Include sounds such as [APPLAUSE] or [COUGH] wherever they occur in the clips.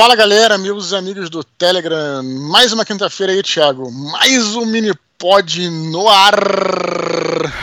Fala galera, meus amigos do Telegram. Mais uma quinta-feira aí, Thiago. Mais um mini pod no ar.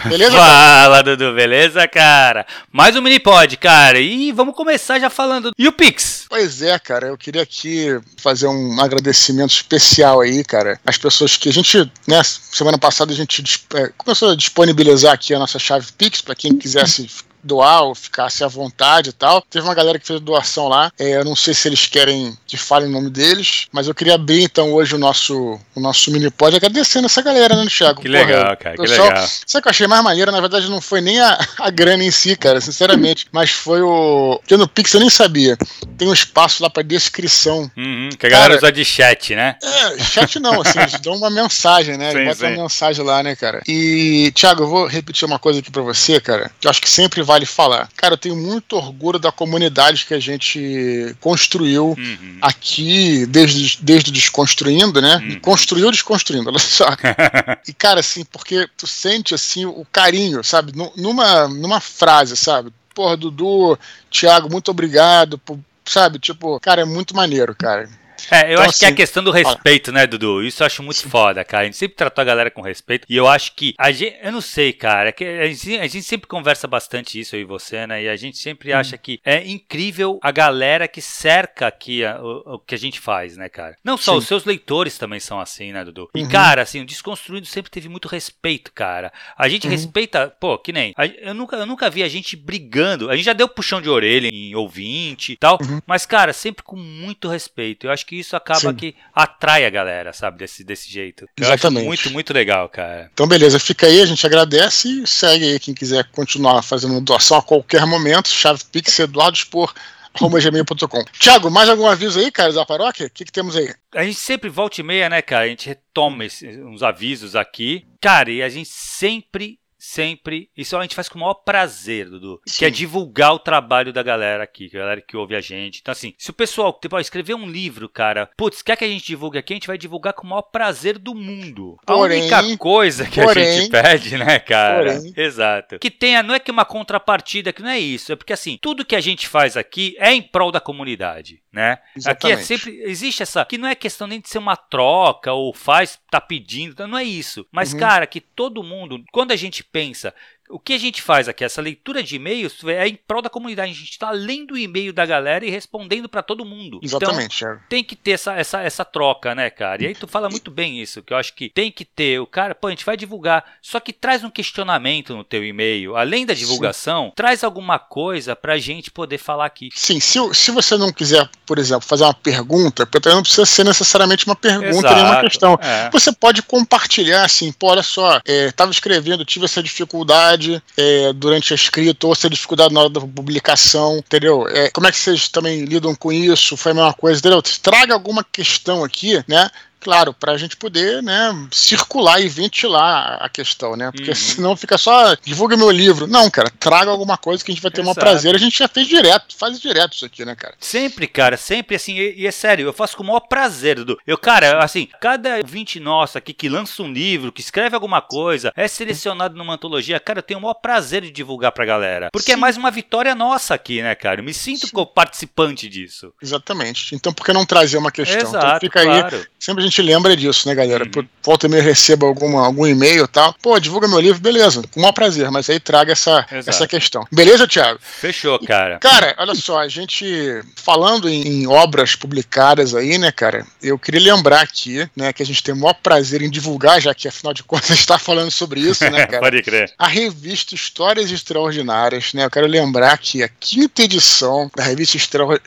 Beleza? [LAUGHS] Fala, Dudu, beleza, cara? Mais um mini pod, cara. E vamos começar já falando. E o Pix? Pois é, cara. Eu queria aqui fazer um agradecimento especial aí, cara. As pessoas que a gente, né, semana passada a gente é, começou a disponibilizar aqui a nossa chave Pix para quem quisesse doar ou ficasse à vontade e tal. Teve uma galera que fez doação lá. É, eu não sei se eles querem que fale o nome deles, mas eu queria abrir então hoje o nosso, o nosso mini pod agradecendo essa galera, né, Thiago? Que Porra, legal, cara, pessoal, que legal. Sabe o que eu achei mais maneiro? Na verdade, não foi nem a, a grana em si, cara, sinceramente, [LAUGHS] mas foi o. Porque no Pix eu nem sabia. Tem um espaço lá pra descrição. Uhum, que a galera cara, usa de chat, né? É, chat não, assim, eles dão uma mensagem, né? Sim, Bota uma mensagem lá, né, cara? E, Thiago, eu vou repetir uma coisa aqui pra você, cara, que eu acho que sempre vale falar. Cara, eu tenho muito orgulho da comunidade que a gente construiu uhum. aqui, desde, desde Desconstruindo, né? Uhum. E construiu Desconstruindo, [LAUGHS] olha só. [LAUGHS] e, cara, assim, porque tu sente, assim, o carinho, sabe? Numa, numa frase, sabe? Porra, Dudu, Thiago, muito obrigado, por, sabe? Tipo, cara, é muito maneiro, cara. É, eu então, acho assim, que é a assim, questão do respeito, né, Dudu? Isso eu acho muito sim. foda, cara. A gente sempre tratou a galera com respeito. E eu acho que. A gente, eu não sei, cara. É que a, gente, a gente sempre conversa bastante isso, eu e você, né? E a gente sempre hum. acha que é incrível a galera que cerca aqui a, o, o, que a gente faz, né, cara? Não só, sim. os seus leitores também são assim, né, Dudu? E, uhum. cara, assim, o Desconstruindo sempre teve muito respeito, cara. A gente uhum. respeita, pô, que nem. A, eu, nunca, eu nunca vi a gente brigando. A gente já deu puxão de orelha em ouvinte e tal. Uhum. Mas, cara, sempre com muito respeito. Eu acho que isso acaba Sim. que atrai a galera, sabe, desse, desse jeito. Eu Exatamente. muito, muito legal, cara. Então, beleza, fica aí, a gente agradece e segue aí quem quiser continuar fazendo doação a qualquer momento. Chave Pix Eduardo Expor gmail.com. Tiago, mais algum aviso aí, cara, da paróquia? O que, que temos aí? A gente sempre volta e meia, né, cara? A gente retoma uns avisos aqui. Cara, e a gente sempre sempre. Isso a gente faz com o maior prazer, Dudu. Sim. Que é divulgar o trabalho da galera aqui, a galera que ouve a gente. Então, assim, se o pessoal tipo, escrever um livro, cara, putz, quer que a gente divulgue aqui, a gente vai divulgar com o maior prazer do mundo. Porém, a única coisa que porém, a gente pede, né, cara? Porém. Exato. Que tenha, não é que uma contrapartida, que não é isso. É porque, assim, tudo que a gente faz aqui é em prol da comunidade né? Exatamente. Aqui é sempre existe essa que não é questão nem de ser uma troca ou faz tá pedindo, não é isso. Mas uhum. cara, que todo mundo, quando a gente pensa o que a gente faz aqui, essa leitura de e-mails, é em prol da comunidade. A gente está lendo o e-mail da galera e respondendo para todo mundo. Exatamente. Então, tem que ter essa, essa, essa troca, né, cara? E aí tu fala muito bem isso, que eu acho que tem que ter. O cara, pô, a gente vai divulgar, só que traz um questionamento no teu e-mail. Além da divulgação, Sim. traz alguma coisa pra gente poder falar aqui. Sim, se, se você não quiser, por exemplo, fazer uma pergunta, porque não precisa ser necessariamente uma pergunta Exato. nem uma questão. É. Você pode compartilhar assim, pô, olha só, estava é, escrevendo, tive essa dificuldade dificuldade é, durante a escrita ou se dificuldade na hora da publicação, entendeu? É, como é que vocês também lidam com isso? Foi a mesma coisa, entendeu? Traga alguma questão aqui, né? Claro, para a gente poder né, circular e ventilar a questão, né? Porque uhum. senão fica só divulga meu livro. Não, cara, traga alguma coisa que a gente vai ter um prazer. A gente já fez direto, faz direto isso aqui, né, cara? Sempre, cara, sempre assim. E, e é sério, eu faço com o maior prazer, Dudu. Eu, cara, assim, cada 20 nossa aqui que lança um livro, que escreve alguma coisa, é selecionado numa antologia, cara, eu tenho o maior prazer de divulgar pra galera. Porque é Sim. é mais uma vitória nossa aqui, né, cara? Eu me sinto Sim. participante disso. Exatamente. Então, por que não trazer uma questão? Então, Exato, então fica claro. aí. Sempre a gente lembra disso, né, galera? Uhum. Volta e meia receba alguma, algum e-mail e tal. Pô, divulga meu livro, beleza, com o maior prazer, mas aí traga essa, essa questão. Beleza, Thiago? Fechou, cara. E, cara, olha só, a gente falando em, em, obras publicadas aí, né, cara, eu queria lembrar aqui, né, que a gente tem o maior prazer em divulgar, já que afinal de [LAUGHS] contas a gente está falando sobre isso, né, [LAUGHS] cara? Pode crer. A revista Histórias Extraordinárias, né? Eu quero lembrar que a quinta edição da revista.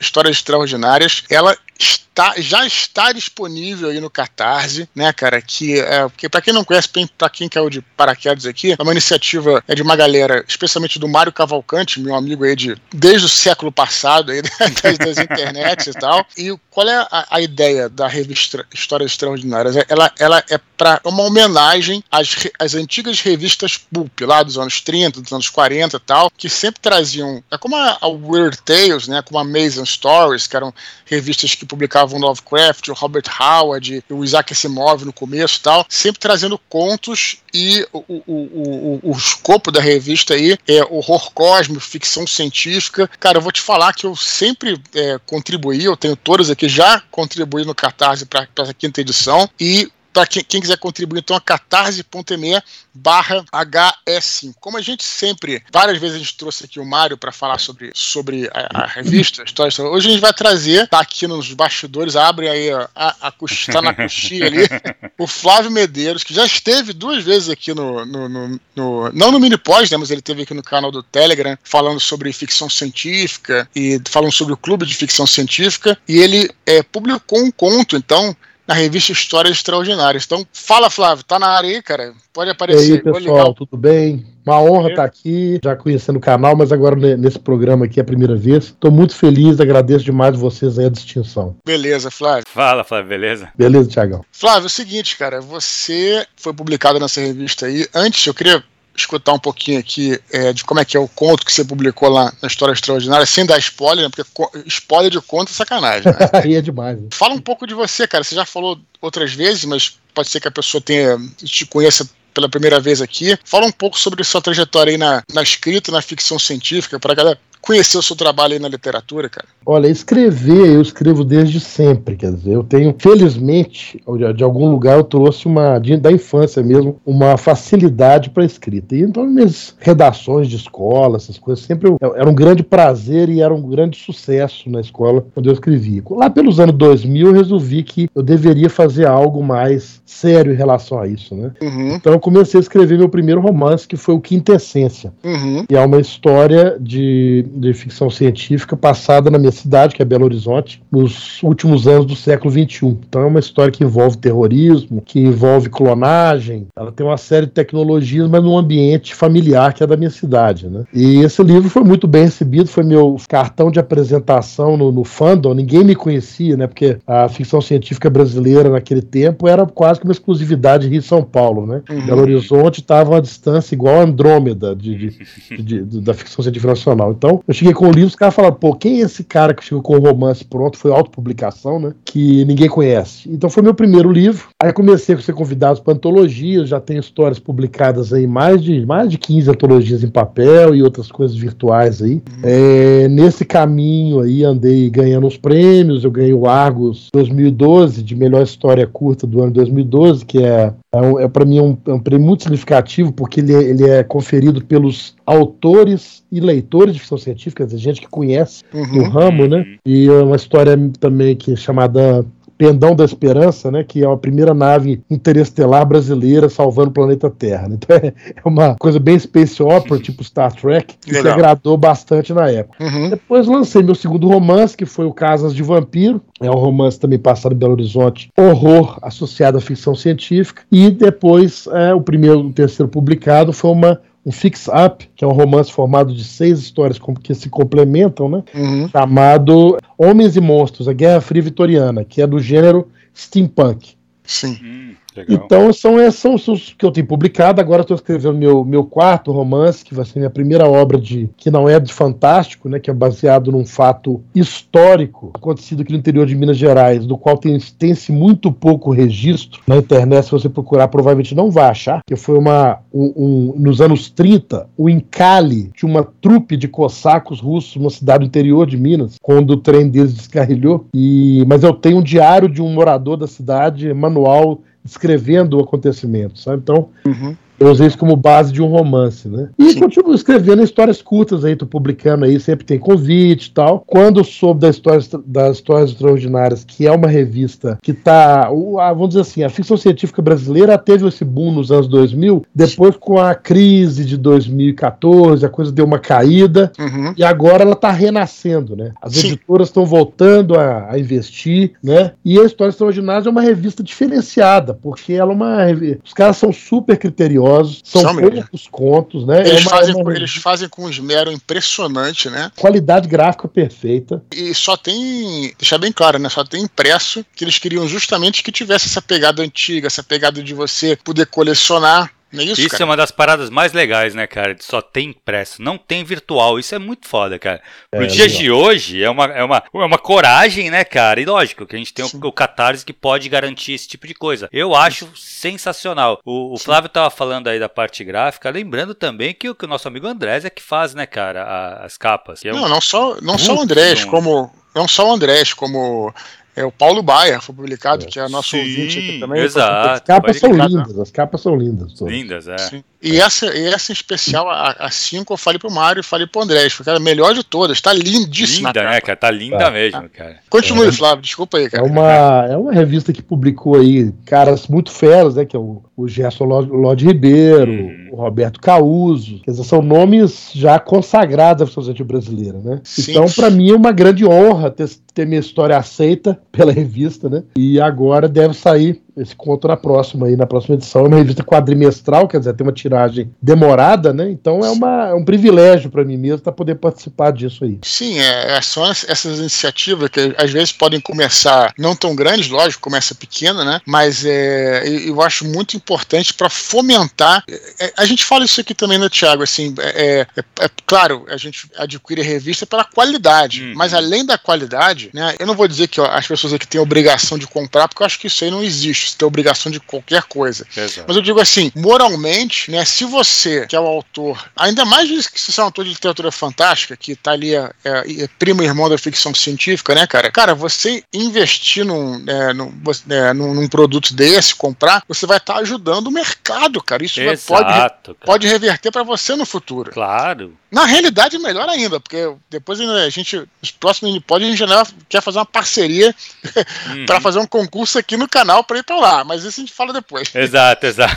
Histórias Extraordinárias, ela está, já está disponível aí no Catarse, né, cara? Que, é, que para quem não conhece, para quem caiu de paraquedas aqui, é uma iniciativa é de uma galera, especialmente do Mário Cavalcante, meu amigo aí de desde o século passado, aí, [LAUGHS] das, das internets e tal. E qual é a, a, ideia da revista Histórias Extraordinárias? É, ela, ela é para uma homenagem às, às antigas revistas pulp, lá dos anos 30, dos anos 40 e tal, que sempre traziam, é como a, a Weird Tales, né, como a Amazing Stories, que eram revistas que publicavam Lovecraft, o Robert Howard, o Isaac Asimov no começo e tal, sempre trazendo contos e o, o, o, o, escopo da revista aí é horror cósmico, ficção científica. Cara, eu vou te falar que eu sempre é, contribuí, eu tenho todas aqui já contribuiu no Catarse para essa quinta edição. E para quem, quem, quiser contribuir, então, é catarse.me barra HS5. Como a gente sempre, várias vezes a gente trouxe aqui o Mário para falar sobre, sobre a, a revista, a história, hoje a gente vai trazer, tá aqui nos bastidores, abre aí a, a, a tá na coxinha ali, [LAUGHS] o Flávio Medeiros, que já esteve duas vezes aqui no, no, no, no não no mini pós, né, mas ele esteve aqui no canal do Telegram, falando sobre ficção científica e falando sobre o clube de ficção científica, e ele é, publicou um conto, então, na revista Histórias Extraordinárias. Então, fala, Flávio, tá na área aí, cara? Pode aparecer. E aí, pessoal, tudo bem? Uma honra estar tá aqui, já conhecendo o canal, mas agora nesse programa aqui é a primeira vez. Estou muito feliz, agradeço demais vocês aí a distinção. Beleza, Flávio. Fala, Flávio, beleza? Beleza, Tiagão. Flávio, é o seguinte, cara, você foi publicado nessa revista aí. Antes, eu queria escutar um pouquinho aqui é, de como é que é o conto que você publicou lá na História Extraordinária, sem dar spoiler, né? Porque spoiler de conto é sacanagem, né? [LAUGHS] Aí é demais. Né? Fala um pouco de você, cara. Você já falou outras vezes, mas pode ser que a pessoa tenha te conheça pela primeira vez aqui. Fala um pouco sobre sua trajetória aí na, na escrita, na ficção científica, para a galera conhecer o seu trabalho aí na literatura, cara? Olha, escrever eu escrevo desde sempre, quer dizer, eu tenho, felizmente, de algum lugar eu trouxe uma, de, da infância mesmo, uma facilidade para escrita. E então minhas redações de escola, essas coisas, sempre eu, era um grande prazer e era um grande sucesso na escola quando eu escrevia. Lá pelos anos 2000 eu resolvi que eu deveria fazer algo mais sério em relação a isso, né? Uhum. Então eu comecei a escrever meu primeiro romance, que foi o Quintessência. Uhum. E é uma história de de ficção científica passada na minha cidade, que é Belo Horizonte, nos últimos anos do século XXI. Então é uma história que envolve terrorismo, que envolve clonagem, ela tem uma série de tecnologias, mas num ambiente familiar que é da minha cidade. Né? E esse livro foi muito bem recebido, foi meu cartão de apresentação no, no fandom, ninguém me conhecia, né? porque a ficção científica brasileira naquele tempo era quase que uma exclusividade Rio-São Paulo. Né? Uhum. Belo Horizonte estava a distância igual a Andrômeda de, de, de, da ficção científica nacional. Então, eu cheguei com o livro, os caras falaram, pô, quem é esse cara que chegou com o romance pronto? Foi autopublicação, né? Que ninguém conhece. Então foi meu primeiro livro. Aí comecei a ser convidado para antologias, já tenho histórias publicadas aí, mais de, mais de 15 antologias em papel e outras coisas virtuais aí. Uhum. É, nesse caminho aí andei ganhando os prêmios, eu ganhei o Argos 2012, de melhor história curta do ano 2012, que é, é, é para mim um, é um prêmio muito significativo, porque ele, é, ele é conferido pelos autores e leitores de ficção científica, gente que conhece uhum. o ramo, né? E é uma história também que é chamada Pendão da Esperança, né, que é a primeira nave interestelar brasileira salvando o planeta Terra. Né? [LAUGHS] Então é, é, uma coisa bem space opera, tipo Star Trek, que Legal. se agradou bastante na época. Uhum. Depois lancei meu segundo romance, que foi o Casas de Vampiro. É um romance também passado em Belo Horizonte, horror associado à ficção científica. E depois, é, o primeiro o terceiro publicado foi uma um Fix Up, que é um romance formado de seis histórias que se complementam, né? Uhum. Chamado Homens e Monstros, a Guerra Fria Vitoriana, que é do gênero steampunk. Sim. Hum. Legal. Então são, os que eu tenho publicado. Agora estou escrevendo meu, meu quarto romance, que vai ser minha primeira obra de que não é de fantástico, né? Que é baseado num fato histórico acontecido aqui no interior de Minas Gerais, do qual tem, tem-se muito pouco registro na internet. Se você procurar, provavelmente não vai achar. Que foi uma um, um, nos anos 30, o encalhe de uma trupe de cossacos russos numa cidade do interior de Minas, quando o trem deles descarrilhou. E mas eu tenho um diário de um morador da cidade, manual descrevendo o acontecimento, sabe? Então, uhum. Eu usei isso como base de um romance, né? E Sim. continuo escrevendo histórias curtas aí, tô publicando aí, sempre tem convite e tal. Quando soube das histórias, das histórias extraordinárias, que é uma revista que tá, vamos dizer assim, a ficção científica brasileira teve esse boom nos anos 2000, depois com a crise de 2014, a coisa deu uma caída, uhum. e agora ela tá renascendo, né? As Sim. editoras estão voltando a, a, investir, né? E a História Extraordinária é uma revista diferenciada, porque ela é uma. Os caras são super criteriosos maravilhosos. São, são poucos contos, né? Eles, é uma, fazem, uma... eles fazem com um esmero impressionante, né? Qualidade gráfica perfeita. E só tem, deixar bem claro, né? Só tem impresso que eles queriam justamente que tivesse essa pegada antiga, essa pegada de você poder colecionar é isso, isso é uma das paradas mais legais, né, cara? Só tem impresso, não tem virtual. Isso é muito foda, cara. Pro é, dia legal. de hoje, é uma, é, uma, é uma coragem, né, cara? E lógico que a gente tem o, o, Catarse que pode garantir esse tipo de coisa. Eu acho sensacional. O, o Flávio tava falando aí da parte gráfica, lembrando também que o, que o nosso amigo Andrés é que faz, né, cara, a, as capas. É não, um... não só, não só o Andrés, como não só o Andrés, como É o Paulo Baia, foi publicado, é. que é nosso Sim, ouvinte aqui também. Exato. As capas são lindas, as capas são lindas. Todas. Lindas, é. Sim. E essa, essa em especial, a, a cinco, eu falei pro Mário e falei pro André. Foi a melhor de todas. Tá lindíssima. Linda, né, cara? Tá linda tá. mesmo, cara. Continue, é, Flávio. Desculpa aí, cara. É uma, é uma revista que publicou aí caras muito feros, né? Que é o, o Gerson Lodi Ribeiro, hum. o Roberto Causo. Quer dizer, são nomes já consagrados da sociedade brasileira, né? Sim. Então, para mim, é uma grande honra ter, ter minha história aceita pela revista, né? E agora deve sair esse conto na próxima aí, na próxima edição. É uma revista quadrimestral, quer dizer, tem uma tiragem demorada, né? Então é, uma, é um privilégio para mim mesmo estar poder participar disso aí. Sim, é, é só essas iniciativas que às vezes podem começar não tão grandes, lógico, começa pequena, né? Mas é, eu acho muito importante para fomentar. É, a gente fala isso aqui também, né, Tiago? Assim, é, é, é, claro, a gente adquire a revista pela qualidade, uhum. mas além da qualidade, né? Eu não vou dizer que ó, as pessoas aqui têm obrigação de comprar, porque eu acho que isso aí não existe ter obrigação de qualquer coisa. Exato. Mas eu digo assim, moralmente, né, se você, que é o autor, ainda mais que você é um autor de literatura fantástica, que tá ali, é, é, é primo e irmão da ficção científica, né, cara? Cara, você investir num, é, num, é, num, num, produto desse, comprar, você vai estar tá ajudando o mercado, cara. Isso Exato, pode, cara. pode reverter para você no futuro. Claro. Na realidade, melhor ainda, porque depois a gente, nos próximos pode a gente quer fazer uma parceria uhum. [LAUGHS] para fazer um concurso aqui no canal para ir para lá, mas isso a gente fala depois. [LAUGHS] Exato, exato.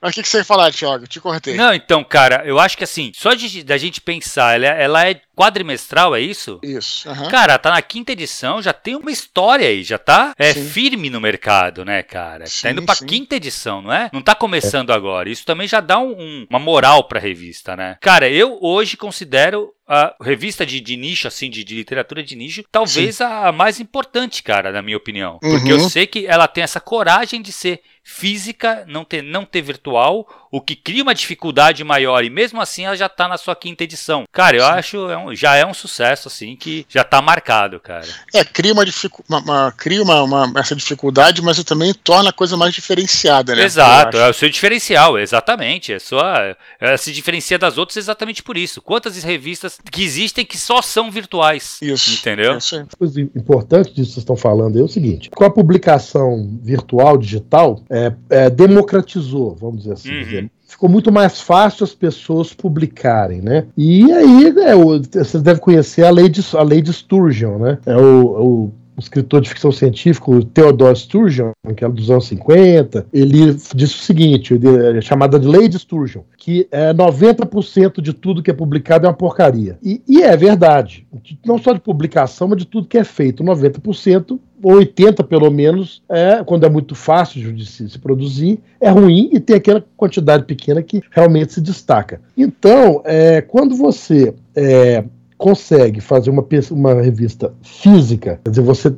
Mas o que, que você ia falar, Thiago? Te cortei. Não, então, cara, eu acho que assim, só de, da gente pensar, ela, ela é quadrimestral, é isso? Isso. Uhum. Cara, tá na quinta edição, já tem uma história aí, já tá é, firme no mercado, né, cara? Tá sim, tá indo pra sim. quinta edição, não é? Não tá começando é. agora. Isso também já dá um, um, uma moral pra revista, né? Cara, eu hoje considero a revista de, de nicho, assim, de, de, literatura de nicho, talvez a, a, mais importante, cara, na minha opinião. Porque eu uhum. sei que ela tem essa coragem de ser física, não ter, não ter virtual, o que cria uma dificuldade maior e mesmo assim ela já tá na sua quinta edição. Cara, eu Sim. acho é um, já é um sucesso assim que já tá marcado, cara. É, cria uma, dificu uma, uma cria uma, uma, essa dificuldade, mas também torna a coisa mais diferenciada, né? Exato, é o seu diferencial, exatamente. É sua, ela se diferencia das outras exatamente por isso. Quantas revistas que existem que só são virtuais? Isso. Entendeu? Isso aí. Coisa importante disso que vocês estão falando é o seguinte: com a publicação virtual, digital, é, é, democratizou, vamos dizer assim. Uhum. Dizer, ficou muito mais fácil as pessoas publicarem, né? E aí, né, vocês devem conhecer a lei de, a lei de Sturgeon, né? É o, o um escritor de ficção científica, o Theodore Sturgeon, que é dos anos 50, ele disse o seguinte, é chamada de Lei de Sturgeon, que é 90% de tudo que é publicado é uma porcaria. E, e, é verdade. Não só de publicação, mas de tudo que é feito. 90%, ou 80% pelo menos, é, quando é muito fácil de se, produzir, é ruim e tem aquela quantidade pequena que realmente se destaca. Então, é, quando você é, consegue fazer uma, uma revista física, quer dizer, você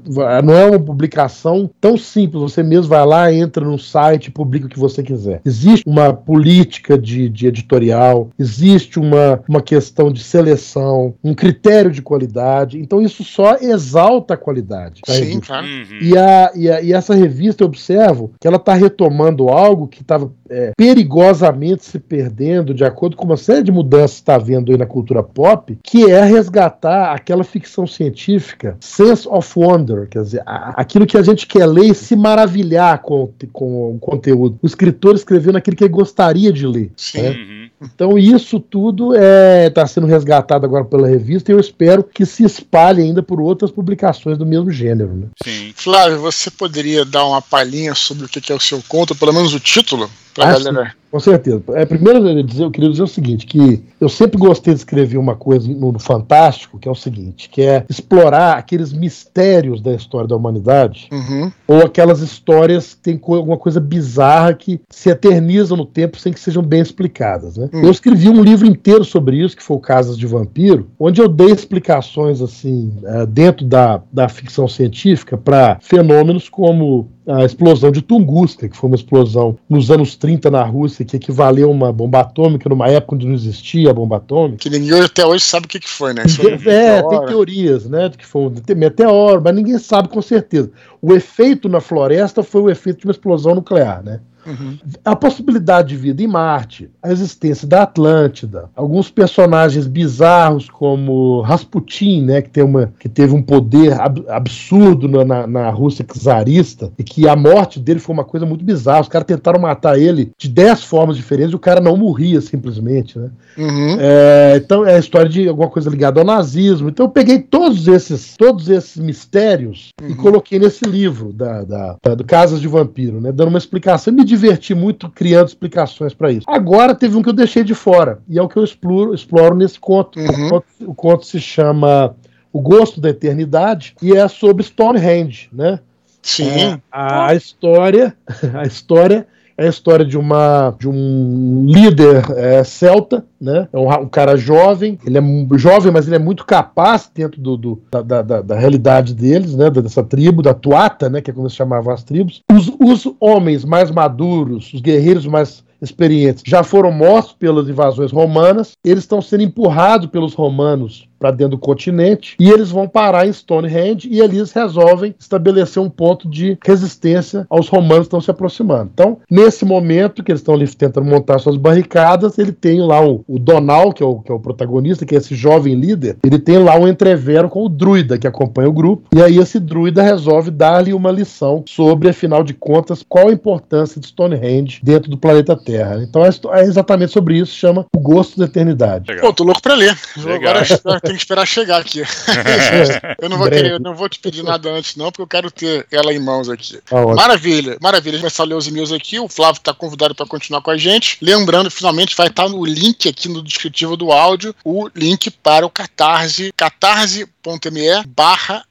não é uma publicação tão simples, você mesmo vai lá, entra no site e publica o que você quiser. Existe uma política de, de editorial, existe uma, uma questão de seleção, um critério de qualidade, então isso só exalta a qualidade. Sim, claro. Uhum. E, a, e, a, e essa revista, eu observo que ela está retomando algo que estava é, perigosamente se perdendo, de acordo com uma série de mudanças que está havendo aí na cultura pop, que é resgatar aquela ficção científica, sense of wonder, quer dizer, aquilo que a gente quer ler e se maravilhar com, com o conteúdo. O escritor escrevendo aquilo que ele gostaria de ler. Sim. Né? Uhum. Então isso tudo está é, tá sendo resgatado agora pela revista e eu espero que se espalhe ainda por outras publicações do mesmo gênero. Né? Sim. Flávio, você poderia dar uma palhinha sobre o que é o seu conto, pelo menos o título? Galera. Com certeza. É, primeiro, eu, dizer, eu queria dizer o seguinte: que eu sempre gostei de escrever uma coisa no, no, Fantástico, que é o seguinte: que é explorar aqueles mistérios da história da humanidade, uhum. ou aquelas histórias que têm alguma coisa bizarra que se eternizam no tempo sem que sejam bem explicadas. Né? Uhum. Eu escrevi um livro inteiro sobre isso, que foi o Casas de Vampiro, onde eu dei explicações assim, é, dentro da, da ficção científica para fenômenos como a explosão de Tunguska, que foi uma explosão nos anos 30 na Rússia, que equivaleu a uma bomba atômica numa época onde não existia a bomba atômica. Que ninguém até hoje sabe o que, que foi, né? [LAUGHS] é, tem teorias, né, de que foi um meteoro, mas ninguém sabe com certeza. O efeito na floresta foi o efeito de uma explosão nuclear, né? Uhum. A possibilidade de vida em Marte, a existência da Atlântida, alguns personagens bizarros como Rasputin, né, que, tem uma, que teve um poder ab absurdo na, na Rússia czarista e que a morte dele foi uma coisa muito bizarra. Os caras tentaram matar ele de dez formas diferentes e o cara não morria simplesmente, né? Uhum. É, então é a história de alguma coisa ligada ao nazismo. Então eu peguei todos esses, todos esses mistérios uhum. e coloquei nesse livro da, da, da, do Casas de Vampiro, né? Dando uma explicação. Me diverti muito criando explicações para isso. Agora teve um que eu deixei de fora e é o que eu exploro, exploro nesse conto. Uhum. O, conto o conto se chama O Gosto da Eternidade e é sobre Stonehenge, né? Sim. É, a, [LAUGHS] a história, a história é a história de, uma, de um líder é, celta, né? É um, um, cara jovem, ele é jovem, mas ele é muito capaz dentro do, do da, da, da, realidade deles, né? Dessa tribo, da Tuata, né? Que é como se chamavam as tribos. Os, os homens mais maduros, os guerreiros mais experientes, já foram mortos pelas invasões romanas, eles estão sendo empurrados pelos romanos para dentro do continente e eles vão parar em Stonehenge e ali eles resolvem estabelecer um ponto de resistência aos romanos que estão se aproximando. Então, nesse momento que eles estão ali tentando montar suas barricadas, ele tem lá o, o Donal, que é o, que é o protagonista, que é esse jovem líder, ele tem lá um entrevero com o druida que acompanha o grupo, e aí esse druida resolve dar-lhe uma lição sobre, afinal de contas, qual a importância de Stonehenge dentro do planeta Terra. Então é, é exatamente sobre isso, chama O Gosto da Eternidade. Legal. Pô, tô louco pra ler. Legal. Agora [LAUGHS] tem que esperar chegar aqui. [LAUGHS] eu não vou querer, eu não vou te pedir nada antes, não, porque eu quero ter ela em mãos aqui. Ah, maravilha, maravilha. A gente vai a ler os e-mails aqui. O Flávio está convidado para continuar com a gente. Lembrando, finalmente vai estar no link aqui no descritivo do áudio, o link para o Catarse, catarse.me barra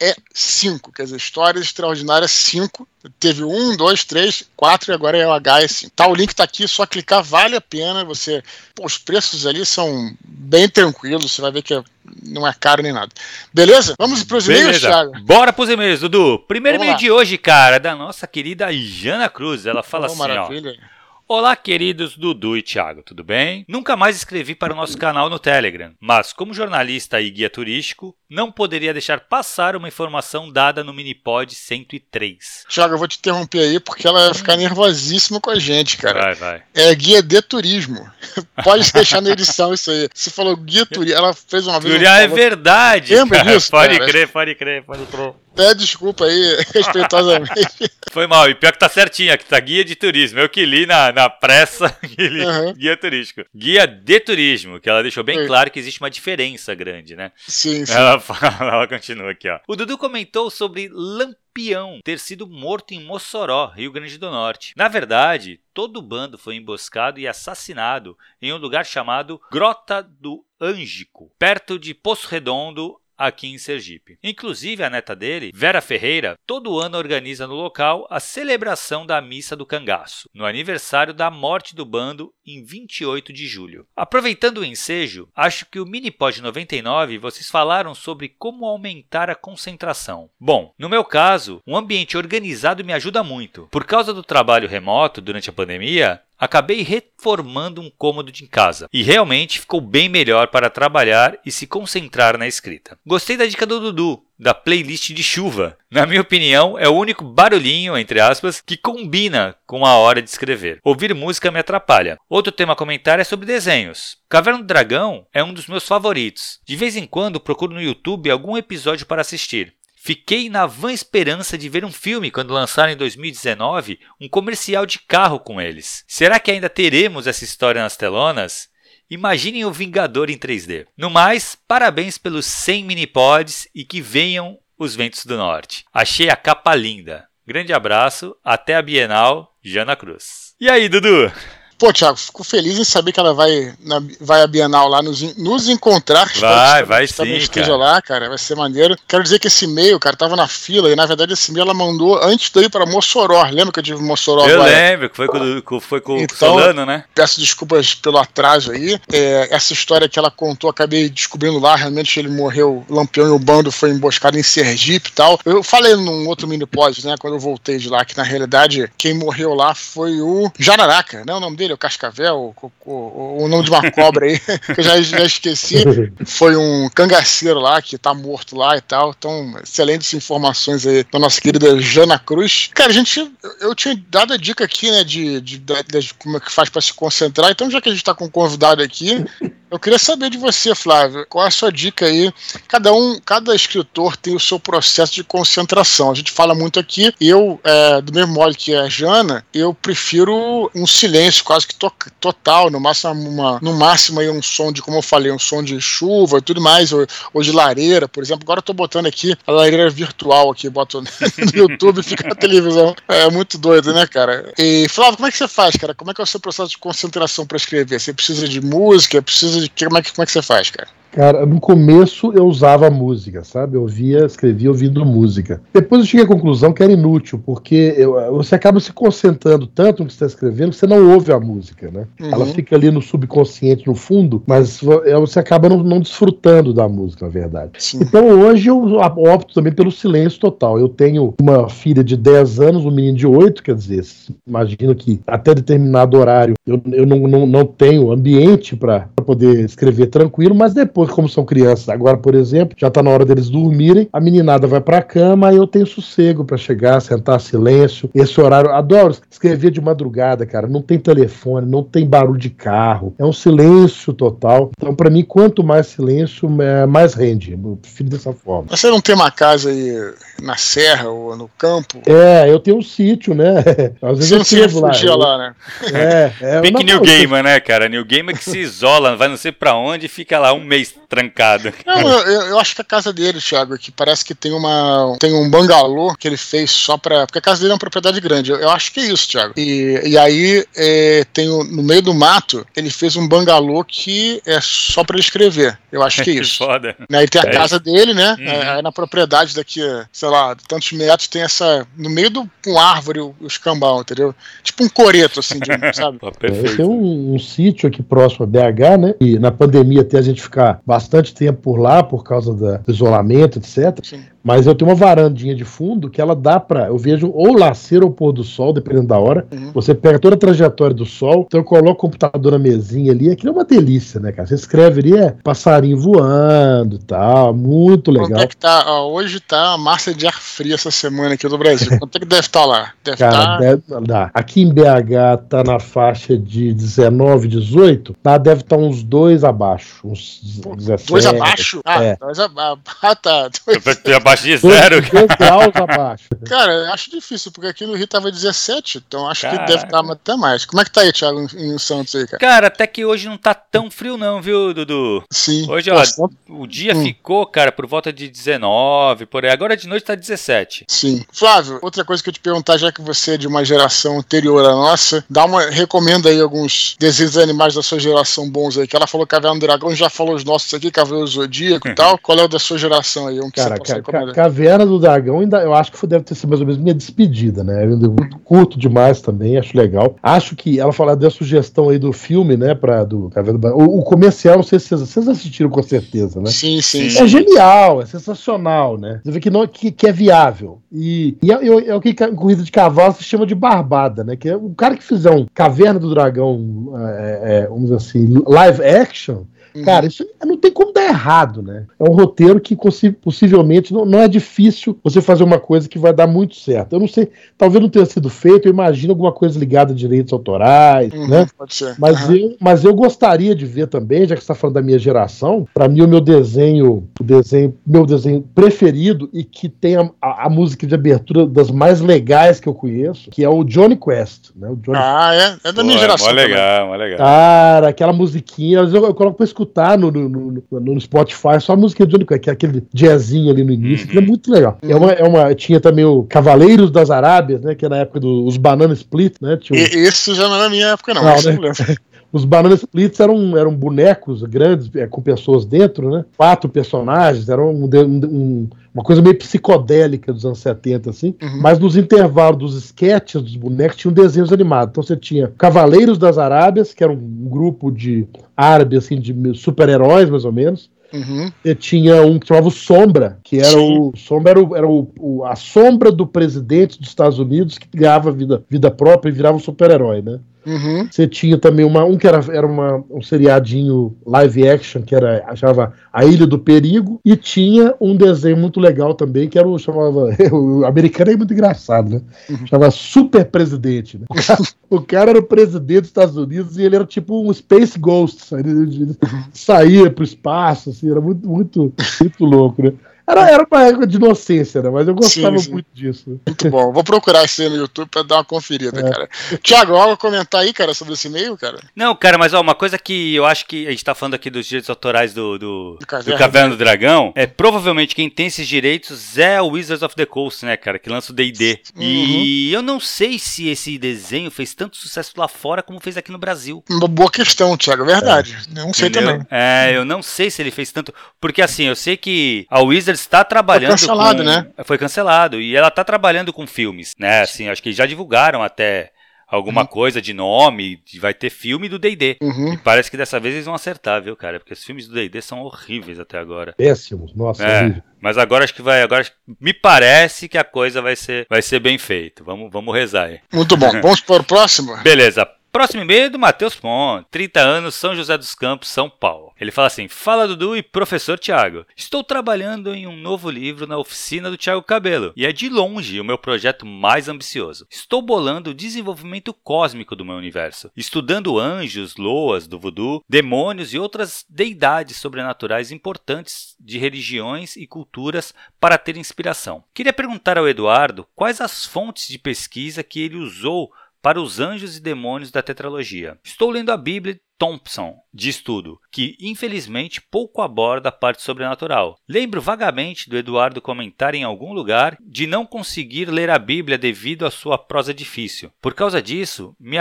HE5, quer dizer, Histórias Extraordinárias 5. Teve um, dois, três, quatro e agora é o HE5. Tá, o link tá aqui, só clicar, vale a pena. Você, pô, os preços ali são bem tranquilos, você vai ver que é, não é caro nem nada. Beleza? Vamos pros e-mails, Thiago? Bora pros e-mails, Dudu. Primeiro e-mail de hoje, cara, da nossa querida Jana Cruz. Ela fala oh, assim, maravilha. ó. Olá, queridos Dudu e Thiago, tudo bem? Nunca mais escrevi para o nosso canal no Telegram, mas como jornalista e guia turístico, não poderia deixar passar uma informação dada no Minipod 103. Thiago, eu vou te interromper aí porque ela vai ficar nervosíssima com a gente, cara. Vai, vai. É guia de turismo. [LAUGHS] Pode deixar na edição isso aí. Você falou guia turismo, ela fez uma vez. Turismo é verdade. Lembra disso? Pode cara? crer, pode crer, pode crer. Pede desculpa aí, [LAUGHS] respeitosamente. Foi mal, e pior que tá certinho, aqui tá guia de turismo. Eu que li na, na pressa, [LAUGHS] li, uhum. guia turístico. Guia de turismo, que ela deixou bem Sim. claro que existe uma diferença grande, né? Sim, [LAUGHS] sim. Ela, fala, ela continua aqui, ó. O Dudu comentou sobre Lampião ter sido morto em Mossoró, Rio Grande do Norte. Na verdade, todo o bando foi emboscado e assassinado em um lugar chamado Grota do Ângico, perto de Poço Redondo, aqui em Sergipe. Inclusive, a neta dele, Vera Ferreira, todo ano organiza no local a celebração da Missa do Cangaço, no aniversário da morte do bando em 28 de julho. Aproveitando o ensejo, acho que o Minipod 99 vocês falaram sobre como aumentar a concentração. Bom, no meu caso, um ambiente organizado me ajuda muito. Por causa do trabalho remoto durante a pandemia, acabei reformando um cômodo de casa e realmente ficou bem melhor para trabalhar e se concentrar na escrita. Gostei da dica do Dudu, da playlist de chuva. Na minha opinião, é o único barulhinho, entre aspas, que combina com a hora de escrever. Ouvir música me atrapalha. Outro tema a comentar é sobre desenhos. Caverna do Dragão é um dos meus favoritos. De vez em quando procuro no YouTube algum episódio para assistir. Fiquei na vã esperança de ver um filme quando lançaram em 2019 um comercial de carro com eles. Será que ainda teremos essa história nas telonas? Imaginem o Vingador em 3D. No mais, parabéns pelos 100 minipods e que venham os ventos do norte. Achei a capa linda. Grande abraço, até a Bienal, Jana Cruz. E aí, Dudu? Pô, Thiago, fico feliz em saber que ela vai, na, vai a Bienal lá nos, nos encontrar. Vai, vai sim, esteja cara. lá, cara. Vai ser maneiro. Quero dizer que esse e-mail, cara, tava na fila e na verdade esse e-mail ela mandou antes de eu ir pra Mossoró. Lembra que eu tive Mossoró Eu agora? lembro, que foi com, foi com então, o Solano, né? Peço desculpas pelo atraso aí. É, essa história que ela contou, acabei descobrindo lá. Realmente ele morreu, Lampião e o bando foi emboscado em Sergipe e tal. Eu falei num outro mini pod, né, quando eu voltei de lá, que na realidade quem morreu lá foi o Jararaca, né? O nome dele aquele, o Cascavel, o, nome de uma cobra aí, [LAUGHS] que eu já, já esqueci. Foi um cangaceiro lá que tá morto lá e tal. Então, excelentes informações aí da nossa querida Jana Cruz. Cara, a gente, eu tinha dado a dica aqui, né, de, de, de, de como é que faz para se concentrar. Então, já que a gente tá com um convidado aqui, eu queria saber de você, Flávio, qual é a sua dica aí? Cada um, cada escritor tem o seu processo de concentração. A gente fala muito aqui, eu, é, do mesmo modo que a Jana, eu prefiro um silêncio quase que to total, no máximo, uma, no máximo aí um som de, como eu falei, um som de chuva e tudo mais, ou, ou de lareira, por exemplo. Agora eu tô botando aqui a lareira virtual aqui, boto no [LAUGHS] YouTube fica na televisão. É muito doido, né, cara? E, Flávio, como é que você faz, cara? Como é que é o seu processo de concentração para escrever? Você precisa de música, precisa de. Como é que, como é que você faz, cara? Cara, no começo eu usava música, sabe? Eu via, escrevia ouvindo música. Depois eu cheguei à conclusão que era inútil, porque eu, você acaba se concentrando tanto no que você está escrevendo que você não ouve a música, né? Uhum. Ela fica ali no subconsciente, no fundo, mas você acaba não, não desfrutando da música, na verdade. Sim. Então hoje eu opto também pelo silêncio total. Eu tenho uma filha de 10 anos, um menino de 8, quer dizer, imagino que até determinado horário eu, eu não, não, não tenho ambiente para poder escrever tranquilo, mas depois como são crianças, agora, por exemplo, já tá na hora deles dormirem, a meninada vai pra cama e eu tenho sossego para chegar, sentar, silêncio. Esse horário, adoro escrever de madrugada, cara. Não tem telefone, não tem barulho de carro, é um silêncio total. Então, para mim, quanto mais silêncio, é, mais rende. Eu prefiro dessa forma. Você não tem uma casa aí na serra ou no campo? É, eu tenho um sítio, né? [LAUGHS] Às vezes Você eu não lá. lá, né? É, é. Bem que New Gamer, né, cara? New Gamer que se isola, vai não sei pra onde e fica lá um mês trancado. [LAUGHS] Não, eu, eu, acho que a casa dele, Thiago, que parece que tem uma tem um bangalô que ele fez só pra. Porque a casa dele é uma propriedade grande. Eu, eu acho que é isso, Thiago. E, e aí é, tem no meio do mato, ele fez um bangalô que é só pra ele escrever. Eu acho que é [LAUGHS] isso. Foda. Né, e tem a é casa dele, né? Uhum. É, aí na propriedade daqui, sei lá, tantos metros, tem essa. No meio do com árvore, o, o escambau, entendeu? Tipo um coreto, assim, de, [LAUGHS] sabe? Pô, perfeito. Tem um, um sítio aqui próximo a BH, né? E na pandemia até a gente ficar bastante tempo por lá por causa do isolamento, etc. Sim. Mas eu tenho uma varandinha de fundo que ela dá para Eu vejo ou nascer ou pôr do sol, dependendo da hora. Uhum. Você pega toda a trajetória do sol, então eu coloco o computador na mesinha ali. Aquilo é uma delícia, né, cara? Você escreve ali, é passarinho voando e tal. Muito legal. Quanto é que tá? Ó, hoje tá a massa de ar frio essa semana aqui do Brasil. [LAUGHS] Quanto é que deve estar tá lá? Deve cara, tá... deve, dá. Aqui em BH tá na faixa de 19, 18. Tá, deve estar tá uns dois abaixo. Uns Pô, 17. Dois abaixo? Ah, é. dois abaixo. [LAUGHS] Ah, tá. Dois abaixo de zero. Dois graus abaixo. Cara, eu acho difícil, porque aqui no Rio tava 17, então acho Caraca. que deve estar até mais. Como é que tá aí, Thiago, em Santos aí, cara? Cara, até que hoje não tá tão frio não, viu, Dudu? Sim. Hoje, ó, o dia hum. ficou, cara, por volta de 19, por aí. Agora de noite tá 17. Sim. Flávio, outra coisa que eu te perguntar, já que você é de uma geração anterior à nossa, dá uma, recomenda aí alguns desenhos animais da sua geração bons aí, que ela falou Caverna do Dragão, já falou os nossos aqui, Cavaleiro Zodíaco e [LAUGHS] tal. Qual é o da sua geração aí? Um que cara, você ca Caverna do Dragão, ainda, eu acho que deve ter sido mais ou menos minha despedida, né? Eu curto demais também, acho legal. Acho que ela falou da sugestão aí do filme, né? Pra, do Caverna do Dragão. O, o comercial, não sei se vocês, vocês assistiram com certeza, né? Sim, sim. É genial, é sensacional, né? Você vê que, não, que, que é viável. E, e é, é, é, o que em corrida de cavalo se chama de barbada, né? Que é o cara que fizer um Caverna do Dragão, é, é, vamos dizer assim, live action Uhum. Cara, isso não tem como dar errado, né? É um roteiro que possivelmente não, não é difícil você fazer uma coisa que vai dar muito certo. Eu não sei, talvez não tenha sido feito, eu imagino alguma coisa ligada a direitos autorais, uhum, né? Pode ser. Mas, uhum. eu, mas eu gostaria de ver também, já que você está falando da minha geração, para mim o meu desenho, o desenho, meu desenho preferido e que tem a, a, a, música de abertura das mais legais que eu conheço, que é o Johnny Quest, né? O Johnny ah, é? É da minha Pô, geração. É legal, é legal. Cara, aquela musiquinha, eu, eu coloco pra escutar escutar no, no, no, no Spotify só a música de Johnny Quest, que é aquele jazzinho ali no início, uhum. que é muito legal. Uhum. É uma, é uma, tinha também o Cavaleiros das Arábias, né? Que é na época dos Banana Split, né? Tinha um... Esse já não é na minha época, não. não né? [LAUGHS] Os Banana Splits eram, eram bonecos grandes, é, com pessoas dentro, né? Quatro personagens, eram um, um, uma coisa meio psicodélica dos anos 70, assim. Uhum. Mas nos intervalos dos sketches dos bonecos tinham desenhos animados. Então você tinha Cavaleiros das Arábias, que era um grupo de árabes, assim, de super-heróis, mais ou menos. Uhum. E tinha um que chamava Sombra, que era Sim. o Sombra era, o, era o, o, a sombra do presidente dos Estados Unidos que ganhava vida, vida própria e virava um super-herói, né? Uhum. Você tinha também uma, um que era, era uma, um seriadinho live action, que era, achava A Ilha do Perigo, e tinha um desenho muito legal também, que era o chamava. [LAUGHS] O americano é muito engraçado, né? Uhum. Chamava Super Presidente. Né? [LAUGHS] O cara era o presidente dos Estados Unidos e ele era tipo um Space Ghost. Ele, ele uhum. saía pro espaço, assim, era muito, muito, muito louco, né? Era, era uma época de inocência, né? Mas eu gostava sim, sim. muito disso. Muito bom. Vou procurar isso aí no YouTube pra dar uma conferida, é. cara. Tiago, algo comentar aí, cara, sobre esse e-mail, cara? Não, cara, mas ó, uma coisa que eu acho que a gente tá falando aqui dos direitos autorais do, do, do, Caverna, do Caverna do Dragão, é provavelmente quem tem esses direitos é o Wizards of the Coast, né, cara, que lança o D&D. Uhum. E eu não sei se esse desenho fez tanto sucesso lá fora como fez aqui no Brasil. Uma boa questão, Tiago, é verdade. É. Não sei Entendeu? também. É, eu não sei se ele fez tanto, porque assim, eu sei que a Wizards está trabalhando. Foi cancelado, com... né? Foi cancelado. E ela está trabalhando com filmes, né? Assim, acho que já divulgaram até alguma uhum. coisa de nome, vai ter filme do D&D. Uhum. E parece que dessa vez eles vão acertar, viu, cara? Porque os filmes do D&D são horríveis até agora. Péssimos, nossa. É, mas agora acho que vai, agora me parece que a coisa vai ser, vai ser bem feita. Vamos, vamos rezar aí. Muito bom. [LAUGHS] Vamos para o próximo? Beleza. Próximo e-mail é do Matheus Ponte, 30 anos, São José dos Campos, São Paulo. Ele fala assim: Fala Dudu e professor Tiago. Estou trabalhando em um novo livro na oficina do Tiago Cabelo e é de longe o meu projeto mais ambicioso. Estou bolando o desenvolvimento cósmico do meu universo, estudando anjos, loas do voodoo, demônios e outras deidades sobrenaturais importantes de religiões e culturas para ter inspiração. Queria perguntar ao Eduardo quais as fontes de pesquisa que ele usou para os anjos e demônios da tetralogia. Estou lendo a Bíblia Thompson de estudo, que infelizmente pouco aborda a parte sobrenatural. Lembro vagamente do Eduardo comentar em algum lugar de não conseguir ler a Bíblia devido à sua prosa difícil. Por causa disso, me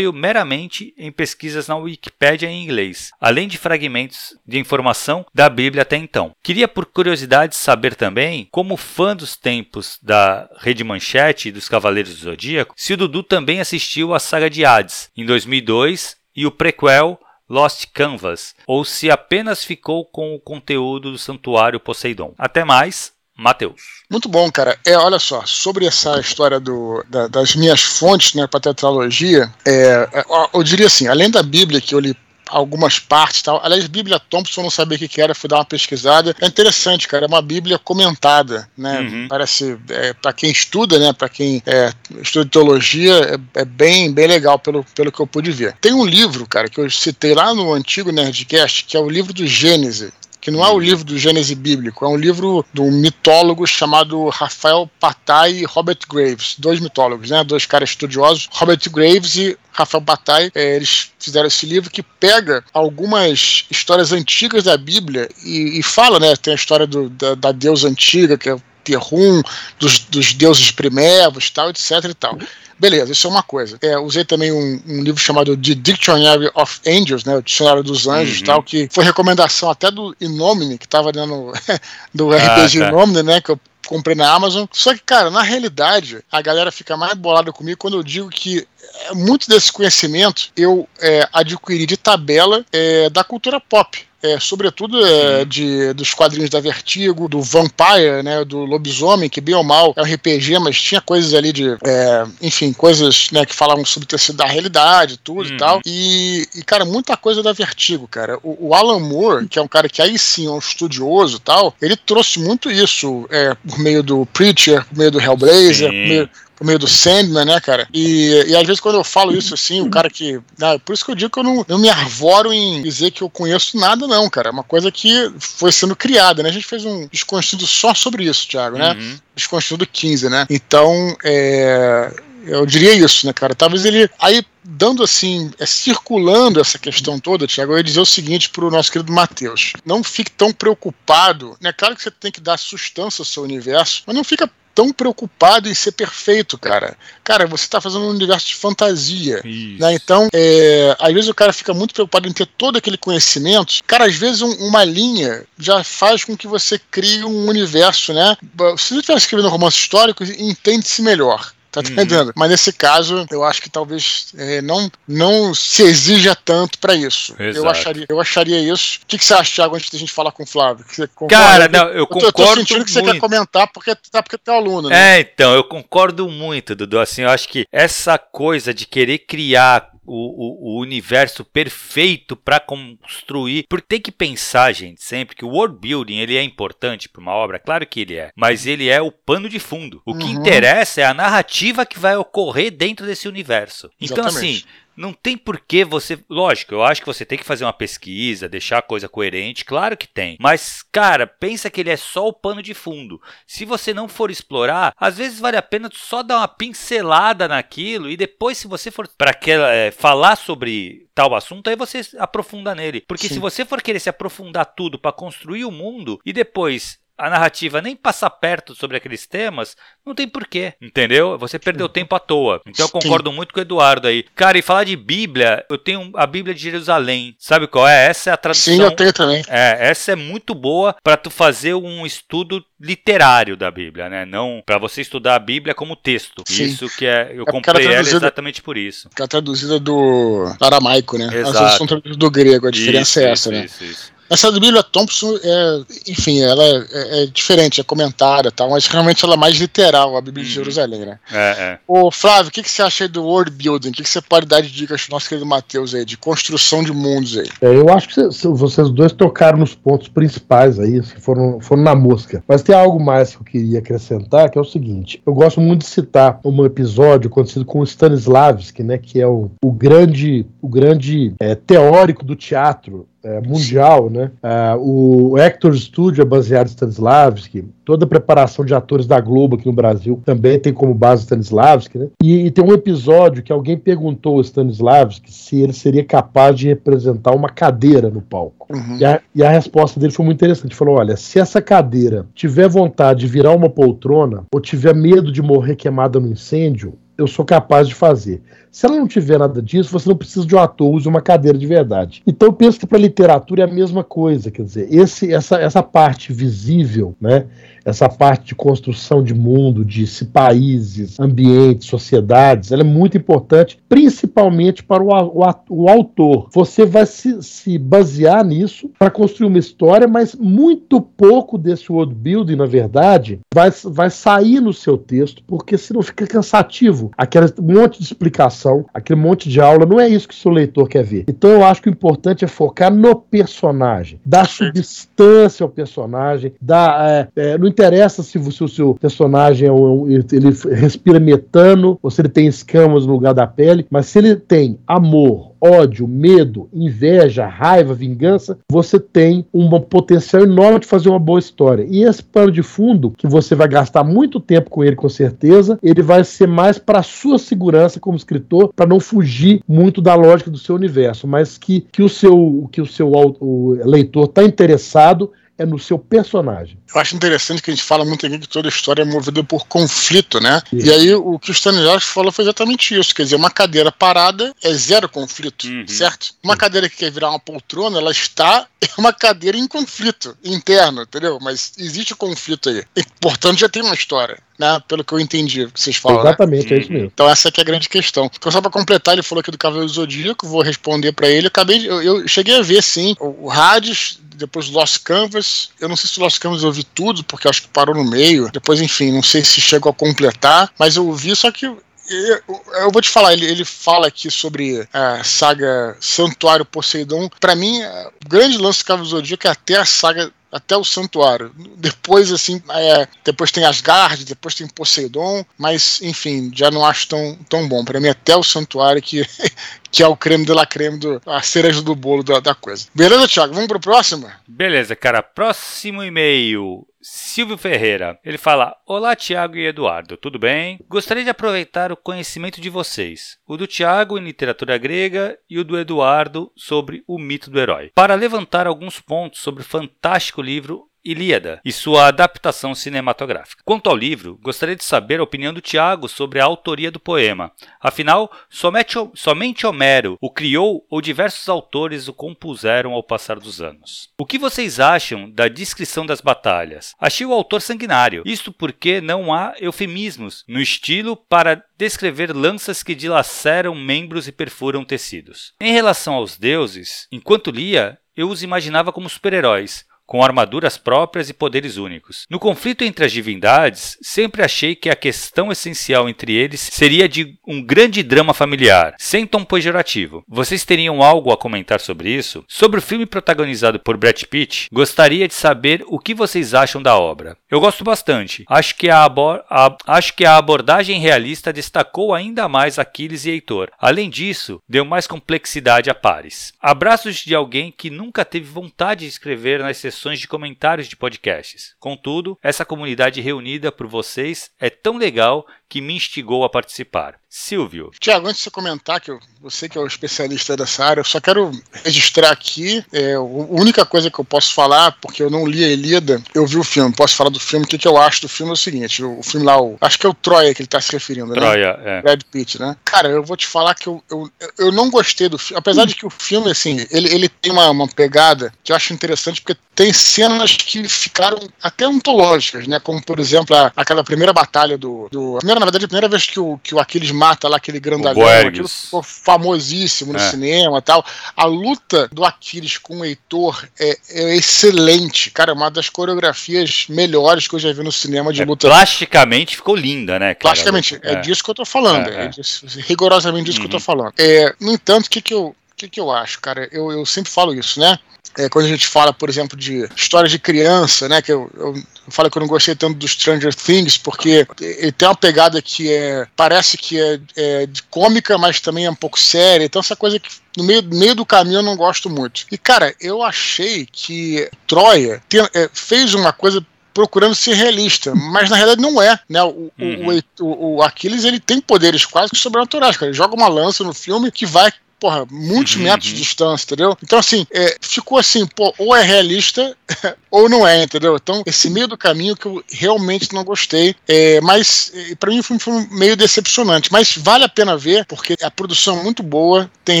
meramente em pesquisas na Wikipédia em inglês, além de fragmentos de informação da Bíblia até então. Queria, por curiosidade, saber também, como fã dos tempos da Rede Manchete e dos Cavaleiros do Zodíaco, se o Dudu também assistiu à saga de Hades em 2002 e o prequel Lost Canvas, ou se apenas ficou com o conteúdo do Santuário Poseidon. Até mais, Matheus. Muito bom, cara. É, olha só, sobre essa história do, da, das minhas fontes né, para tetralogia, é, é eu diria assim, além da Bíblia que eu li algumas partes tal. Aliás, Bíblia Thompson não sabia o que era, fui dar uma pesquisada. É interessante, cara, é uma Bíblia comentada, né? Uhum. Parece, é, para quem estuda, né? Para quem é, estuda teologia, é, é, bem, bem legal pelo, pelo que eu pude ver. Tem um livro, cara, que eu citei lá no antigo Nerdcast, que é o livro do Gênesis que não é o livro do Gênesis bíblico, é um livro de um mitólogo chamado Rafael Patai e Robert Graves, dois mitólogos, né, dois caras estudiosos, Robert Graves e Rafael Patai, é, eles fizeram esse livro que pega algumas histórias antigas da Bíblia e, e fala, né, tem a história do, da, da deusa antiga, que é Terrum, dos, dos deuses primevos, tal, etc e tal. Beleza, isso é uma coisa. É, usei também um, um, livro chamado The Dictionary of Angels, né, o Dicionário dos Anjos uhum. tal, que foi recomendação até do Inomine, que estava dentro [LAUGHS] do RPG ah, tá. Inomine, né, que eu comprei na Amazon. Só que, cara, na realidade, a galera fica mais bolada comigo quando eu digo que é, muito desse conhecimento eu é, adquiri de tabela é, da cultura pop é, sobretudo é, de, dos quadrinhos da Vertigo, do Vampire, né, do Lobisomem, que bem ou mal é um RPG, mas tinha coisas ali de, é, enfim, coisas né, que falavam sobre ter sido da realidade, tudo e uhum. tal. E, e, cara, muita coisa da Vertigo, cara. O, o, Alan Moore, que é um cara que aí sim é um estudioso e tal, ele trouxe muito isso é, por meio do Preacher, por meio do Hellblazer, por meio, por meio do Sandman, né, cara? E, e às vezes quando eu falo isso assim, o cara que. Né, por isso que eu digo que eu não, não me arvoro em dizer que eu conheço nada, não, cara. É uma coisa que foi sendo criada, né? A gente fez um desconstruído só sobre isso, Thiago, né? Uhum. Desconstruído 15, né? Então, é, eu diria isso, né, cara? Talvez ele. Aí, dando assim, é, circulando essa questão toda, Tiago, eu ia dizer o seguinte para o nosso querido Matheus: não fique tão preocupado, né? Claro que você tem que dar sustância ao seu universo, mas não fica tão preocupado em ser perfeito, cara. Cara, você está fazendo um universo de fantasia. Né? Então, é, às vezes o cara fica muito preocupado em ter todo aquele conhecimento. Cara, às vezes um, uma linha já faz com que você crie um universo, né? Se você estiver escrevendo um romance histórico, entende-se melhor. Tá uhum. entendendo? Mas nesse caso, eu acho que talvez é, não, não se exija tanto para isso. Eu acharia, eu acharia isso. O que, que você acha, Thiago, antes da gente falar com o Flávio? Cara, não, eu, concordo. Eu tô sentindo que você muito. quer comentar porque, tá, porque tu é aluno, né? É, então, eu concordo muito, Dudu. Assim, eu acho que essa coisa de querer criar o, o, o universo perfeito para construir. Porque tem que pensar, gente, sempre que o world building ele é importante para uma obra, claro que ele é, mas ele é o pano de fundo. O que Uhum. interessa é a narrativa que vai ocorrer dentro desse universo. Então, Exatamente. assim, não tem por que você. Lógico, eu acho que você tem que fazer uma pesquisa, deixar a coisa coerente, claro que tem. Mas, cara, pensa que ele é só o pano de fundo. Se você não for explorar, às vezes vale a pena só dar uma pincelada naquilo e depois, se você for para é, falar sobre tal assunto, aí você aprofunda nele. Porque Sim. se você for querer se aprofundar tudo para construir o mundo e depois a narrativa nem passar perto sobre aqueles temas, não tem porquê, entendeu? Você perdeu tempo à toa. Então eu concordo muito com o Eduardo aí. Cara, e falar de Bíblia, eu tenho a Bíblia de Jerusalém. Sabe qual é? Essa é a tradução. Sim, eu tenho também. É, essa é muito boa para tu fazer um estudo literário da Bíblia, né? Não para você estudar a Bíblia como texto. Sim. Isso que é, eu comprei ela é ela traduzida- exatamente por isso. Que é traduzida do aramaico, né? Exato. vezes são traduzidas do grego, a diferença Isso, é essa, isso, né? Isso, isso. Essa do Bíblia Thompson, é, enfim, ela é, é diferente, é comentada e tal, mas realmente ela é mais literal, a Bíblia de Uhum. Jerusalém, né? É, é. Ô, Flávio, o que, que você acha aí do world building? O que, que você pode dar de dicas pro nosso querido Matheus aí, de construção de mundos aí? É, eu acho que cê- cê- vocês dois tocaram nos pontos principais aí, que foram, foram na mosca. Mas tem algo mais que eu queria acrescentar, que é o seguinte: eu gosto muito de citar um episódio acontecido com o Stanislavski, né, que é o, o grande, o grande é, teórico do teatro. É, mundial, né? Ah, o Hector Studio é baseado em Stanislavski. Toda a preparação de atores da Globo aqui no Brasil também tem como base Stanislavski, né? E, e tem um episódio que alguém perguntou ao Stanislavski se ele seria capaz de representar uma cadeira no palco. Uhum. E a, e a resposta dele foi muito interessante. Ele falou: olha, se essa cadeira tiver vontade de virar uma poltrona ou tiver medo de morrer queimada no incêndio, eu sou capaz de fazer. Se ela não tiver nada disso, você não precisa de um ator, use uma cadeira de verdade. Então eu penso que para literatura é a mesma coisa, quer dizer, esse, essa, essa parte visível, né? Essa parte de construção de mundo, de se países, ambientes, sociedades, ela é muito importante, principalmente para o, o, o autor. Você vai se, se basear nisso para construir uma história, mas muito pouco desse world building, na verdade, vai, vai sair no seu texto, porque senão fica cansativo. Aquele monte de explicação, aquele monte de aula, não é isso que o seu leitor quer ver. Então eu acho que o importante é focar no personagem, dar substância ao personagem, dar, é, é, interessa se o, se o seu personagem é um- ele respira metano ou se ele tem escamas no lugar da pele, mas se ele tem amor, ódio, medo, inveja, raiva, vingança, você tem um potencial enorme de fazer uma boa história. E esse pano de fundo, que você vai gastar muito tempo com ele, com certeza, ele vai ser mais para sua segurança como escritor, para não fugir muito da lógica do seu universo, mas que, que o seu, que o seu o leitor está interessado é no seu personagem. Eu acho interessante que a gente fala muito aqui que toda história é movida por conflito, né? Isso. E aí o que o Stanislavski falou foi exatamente isso. Quer dizer, uma cadeira parada é zero conflito, Uhum. certo? Uma cadeira que quer virar uma poltrona, ela está [LAUGHS] é uma cadeira em conflito interno, entendeu? Mas existe conflito aí. E, portanto, já tem uma história, né? Pelo que eu entendi que vocês falam, né? Exatamente, é isso mesmo. Então essa é a grande questão. Então, só para completar, ele falou aqui do Cavaleiro do Zodíaco, vou responder para ele. Eu acabei de, eu, eu cheguei a ver sim o, o Hades, depois Lost Canvas. Eu não sei se Lost Canvas eu vi tudo, porque acho que parou no meio. Depois, enfim, não sei se chegou a completar, mas eu vi, só que eu, vou te falar, ele, ele fala aqui sobre a saga Santuário Poseidon. Pra mim, é, o grande lance do Cavaleiro do Zodíaco é até a saga até o santuário. Depois, assim, é, depois tem Asgard, depois tem Poseidon, mas, enfim, já não acho tão, tão bom. Para mim, até o santuário que, [LAUGHS] que é o creme de la creme, do, a cereja do bolo da, da coisa. Beleza, Thiago? Vamos pro próximo? Beleza, cara. Próximo e-mail. Silvio Ferreira. Ele fala: Olá, Tiago e Eduardo, tudo bem? Gostaria de aproveitar o conhecimento de vocês, o do Tiago em literatura grega e o do Eduardo sobre o mito do herói, para levantar alguns pontos sobre o fantástico livro Ilíada e sua adaptação cinematográfica. Quanto ao livro, gostaria de saber a opinião do Tiago sobre a autoria do poema. Afinal, somente, somente Homero o criou ou diversos autores o compuseram ao passar dos anos. O que vocês acham da descrição das batalhas? Achei o autor sanguinário, isto porque não há eufemismos no estilo para descrever lanças que dilaceram membros e perfuram tecidos. Em relação aos deuses, enquanto lia, eu os imaginava como super-heróis, com armaduras próprias e poderes únicos. No conflito entre as divindades, sempre achei que a questão essencial entre eles seria de um grande drama familiar, sem tom pejorativo. Vocês teriam algo a comentar sobre isso? Sobre o filme protagonizado por Brad Pitt, gostaria de saber o que vocês acham da obra. Eu gosto bastante. Acho que a, a, acho que a abordagem realista destacou ainda mais Aquiles e Heitor. Além disso, deu mais complexidade a pares. Abraços de alguém que nunca teve vontade de escrever nas sessões de comentários de podcasts. Contudo, essa comunidade reunida por vocês é tão legal que me instigou a participar. Silvio. Tiago, antes de você comentar, que eu, você que é o especialista dessa área, eu só quero registrar aqui, é, a única coisa que eu posso falar, porque eu não li a Elida, eu vi o filme, posso falar do filme, o que, que eu acho do filme é o seguinte, o, o filme lá, o, acho que é o Troia que ele está se referindo, Troia, né? é. Brad Pitt, né? Cara, eu vou te falar que eu, eu, eu não gostei do filme, apesar de que o filme, assim, ele, ele tem uma, uma pegada que eu acho interessante, porque tem cenas que ficaram até ontológicas, né? Como, por exemplo, a, aquela primeira batalha do, do... Primeira, na verdade, a primeira vez que o, que o Aquiles mata lá aquele grandalhão, aquilo ficou famosíssimo no é. cinema e tal. A luta do Aquiles com o Heitor é, é, excelente, cara, é uma das coreografias melhores que eu já vi no cinema de é, luta. Plasticamente ficou linda, né? Cara? Plasticamente, é, é, disso que eu tô falando, é, é. disso, rigorosamente disso uhum. que eu tô uhum. falando. no entanto, o que que eu, que, que eu acho, cara? Eu, eu sempre falo isso, né? É, quando a gente fala, por exemplo, de histórias de criança, né? Que eu, eu, eu, falo que eu não gostei tanto do Stranger Things, porque ele tem uma pegada que é. parece que é, é de cômica, mas também é um pouco séria. Então, essa coisa que no meio, meio do caminho eu não gosto muito. E, cara, eu achei que Troia tem, é, fez uma coisa procurando ser realista, mas na realidade não é, né? O, uhum. o, o, o, Aquiles ele tem poderes quase que sobrenaturais, cara. Ele joga uma lança no filme que vai porra, muitos uhum. metros de distância, entendeu? Então, assim, é, ficou assim, pô, ou é realista [LAUGHS] ou não é, entendeu? Então, esse meio do caminho que eu realmente não gostei, é, mas é, para mim foi, foi meio decepcionante, mas vale a pena ver, porque a produção é muito boa, tem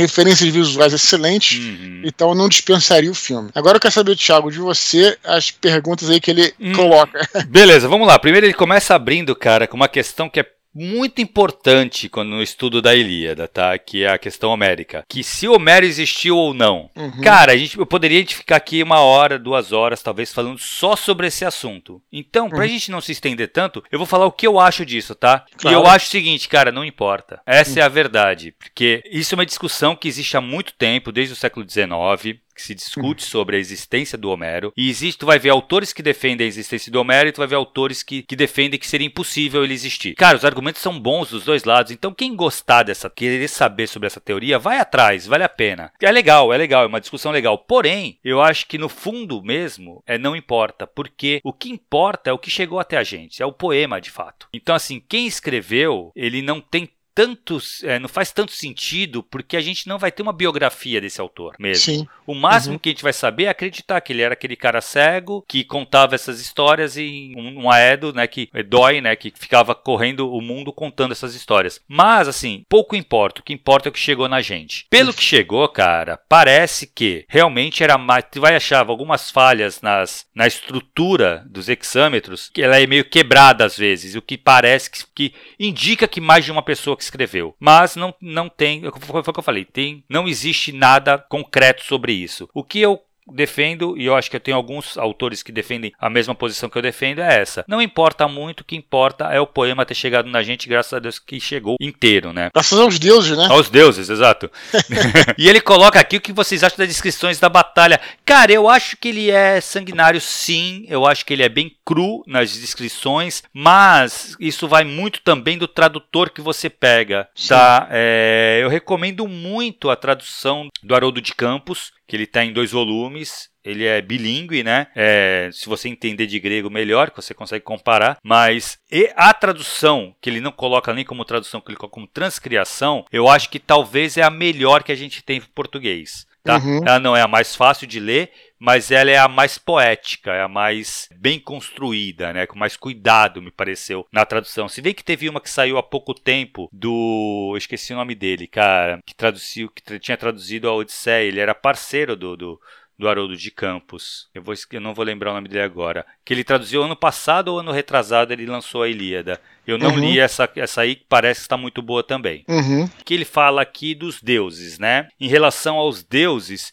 referências visuais excelentes, uhum. então eu não dispensaria o filme. Agora eu quero saber, Thiago, de você, as perguntas aí que ele hum. coloca. Beleza, vamos lá. Primeiro ele começa abrindo, cara, com uma questão que é muito importante quando no estudo da Ilíada, tá? Que é a questão homérica. Que se Homero existiu ou não. Uhum. Cara, a gente, eu poderia ficar aqui uma hora, duas horas, talvez, falando só sobre esse assunto. Então, pra uhum. gente não se estender tanto, eu vou falar o que eu acho disso, tá? Claro. E eu acho o seguinte, cara, não importa. Essa uhum. é a verdade. Porque isso é uma discussão que existe há muito tempo, desde o século XIX que se discute uhum. sobre a existência do Homero. E existe, tu vai ver autores que defendem a existência do Homero e tu vai ver autores que, que defendem que seria impossível ele existir. Cara, os argumentos são bons dos dois lados, então quem gostar dessa, querer saber sobre essa teoria, vai atrás, vale a pena. É legal, é legal, é uma discussão legal. Porém, eu acho que no fundo mesmo, é não importa, porque o que importa é o que chegou até a gente, é o poema de fato. Então, assim, quem escreveu, ele não tem tantos, é, não faz tanto sentido porque a gente não vai ter uma biografia desse autor mesmo. Sim. O máximo uhum. que a gente vai saber é acreditar que ele era aquele cara cego que contava essas histórias em um, um aedo, né, que é, dói, né, que ficava correndo o mundo contando essas histórias. Mas assim, pouco importa, o que importa é o que chegou na gente. Pelo que chegou, cara, parece que realmente era mais, tu vai achar algumas falhas nas, na estrutura dos exâmetros, que ela é meio quebrada às vezes, o que parece que, que indica que mais de uma pessoa que escreveu. Mas não, não tem, foi o que eu falei, tem, não existe nada concreto sobre isso. O que eu defendo, e eu acho que eu tenho alguns autores que defendem a mesma posição que eu defendo, é essa. Não importa muito, o que importa é o poema ter chegado na gente, graças a Deus que chegou inteiro, né? Graças aos deuses, né? Aos deuses, exato. [LAUGHS] e ele coloca aqui o que vocês acham das descrições da batalha. Cara, eu acho que ele é sanguinário, sim. Eu acho que ele é bem cru nas descrições, mas isso vai muito também do tradutor que você pega, sim. tá? É, eu recomendo muito a tradução do Haroldo de Campos, que ele está em dois volumes. Ele é bilíngue, né? É, se você entender de grego, melhor, que você consegue comparar. Mas e a tradução, que ele não coloca nem como tradução, que ele coloca como transcriação, eu acho que talvez é a melhor que a gente tem em português. Tá? Uhum. Ela não é a mais fácil de ler, mas ela é a mais poética, é a mais bem construída, né? Com mais cuidado, me pareceu, na tradução. Se bem que teve uma que saiu há pouco tempo do. Eu esqueci o nome dele, cara, que traduziu, que tinha traduzido a Odisseia, ele era parceiro do, do do Haroldo de Campos. Eu, vou, eu não vou lembrar o nome dele agora. Que ele traduziu ano passado ou ano retrasado, ele lançou a Ilíada. Eu não uhum. li essa, essa aí, que parece que está muito boa também. Uhum. Que ele fala aqui dos deuses, né? Em relação aos deuses,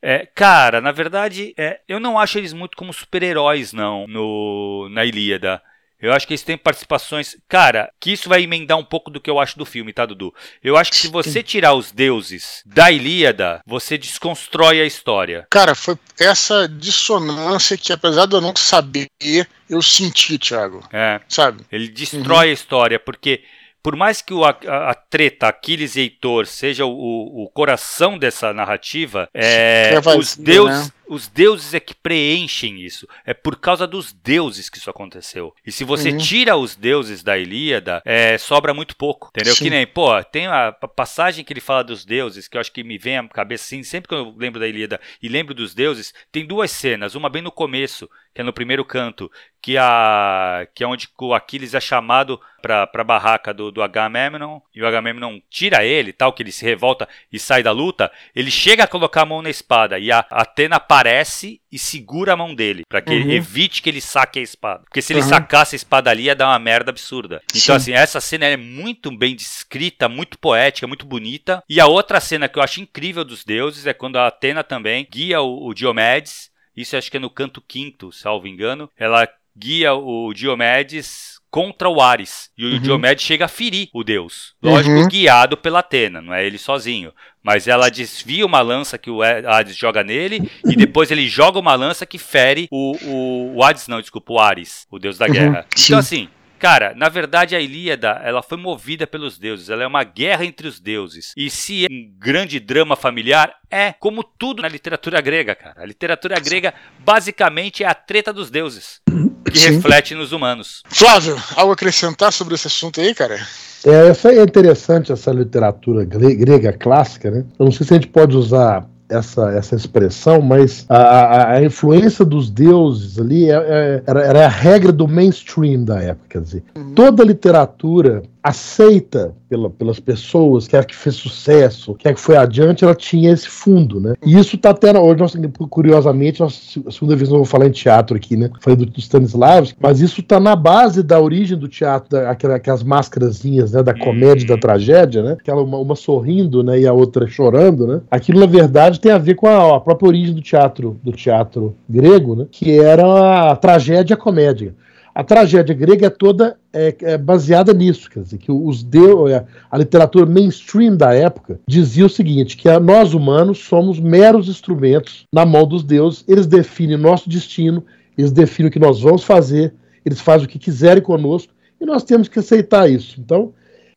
É, cara, na verdade, é, eu não acho eles muito como super-heróis, não, no, na Ilíada. Eu acho que eles têm participações. Cara, que isso vai emendar um pouco do que eu acho do filme, tá, Dudu? Eu acho que se você tirar os deuses da Ilíada, você desconstrói a história. Cara, foi essa dissonância que, apesar de eu não saber, eu senti, Thiago. É. Sabe? Ele destrói a história, porque por mais que o, a, a, treta Aquiles e Heitor seja o, o coração dessa narrativa, é, os deuses. Né? Os deuses é que preenchem isso. É por causa dos deuses que isso aconteceu. E se você uhum. tira os deuses da Ilíada, é, sobra muito pouco. Entendeu? Sim. Que nem, pô, tem a passagem que ele fala dos deuses, que eu acho que me vem à cabeça assim, sempre que eu lembro da Ilíada e lembro dos deuses, tem duas cenas. Uma bem no começo, que é no primeiro canto, que, a, que é onde o Aquiles é chamado para a barraca do, do Agamemnon, e o Agamemnon tira ele, tal, que ele se revolta e sai da luta, ele chega a colocar a mão na espada, e a Atena aparece e segura a mão dele, para que uhum. ele evite que ele saque a espada. Porque se ele uhum. sacasse a espada ali, ia dar uma merda absurda. Então, Sim. assim, essa cena é muito bem descrita, muito poética, muito bonita. E a outra cena que eu acho incrível dos deuses é quando a Atena também guia o, o Diomedes isso acho que é no canto quinto, salvo engano. Ela guia o Diomedes contra o Ares. E o uhum. Diomedes chega a ferir o deus. Lógico, uhum. guiado pela Atena, não é ele sozinho. Mas ela desvia uma lança que o Hades joga nele, e depois ele joga uma lança que fere o, o, o Hades, não, desculpa, o Ares, o deus da uhum. guerra. Uhum. Então, assim, Cara, na verdade a Ilíada, ela foi movida pelos deuses, ela é uma guerra entre os deuses. E se é um grande drama familiar, é como tudo na literatura grega, cara. A literatura grega basicamente é a treta dos deuses, que Sim. reflete nos humanos. Flávio, algo a acrescentar sobre esse assunto aí, cara? É, essa é interessante essa literatura grega clássica, né? Eu não sei se a gente pode usar essa, essa expressão, mas a, a, a influência dos deuses ali é, é, era, era, a regra do mainstream da época. Quer dizer, uhum. toda literatura aceita pela, pelas pessoas, quer que fez sucesso, quer que foi adiante, ela tinha esse fundo, né? E isso tá até hoje, nós, curiosamente, nós, a segunda vez não vou falar em teatro aqui, né? Falei do, do Stanislavski, mas isso tá na base da origem do teatro, da, aquela, aquelas máscarazinhas, né? Da comédia, da tragédia, né? Aquela uma, uma, sorrindo, né? E a outra chorando, né? Aquilo, na verdade, tem a ver com a, a própria origem do teatro, do teatro grego, né? Que era a tragédia e a comédia. A tragédia grega é toda é, é baseada nisso, quer dizer, que os deus, é, a literatura mainstream da época dizia o seguinte, que nós humanos somos meros instrumentos na mão dos deuses, eles definem nosso destino, eles definem o que nós vamos fazer, eles fazem o que quiserem conosco, e nós temos que aceitar isso. Então,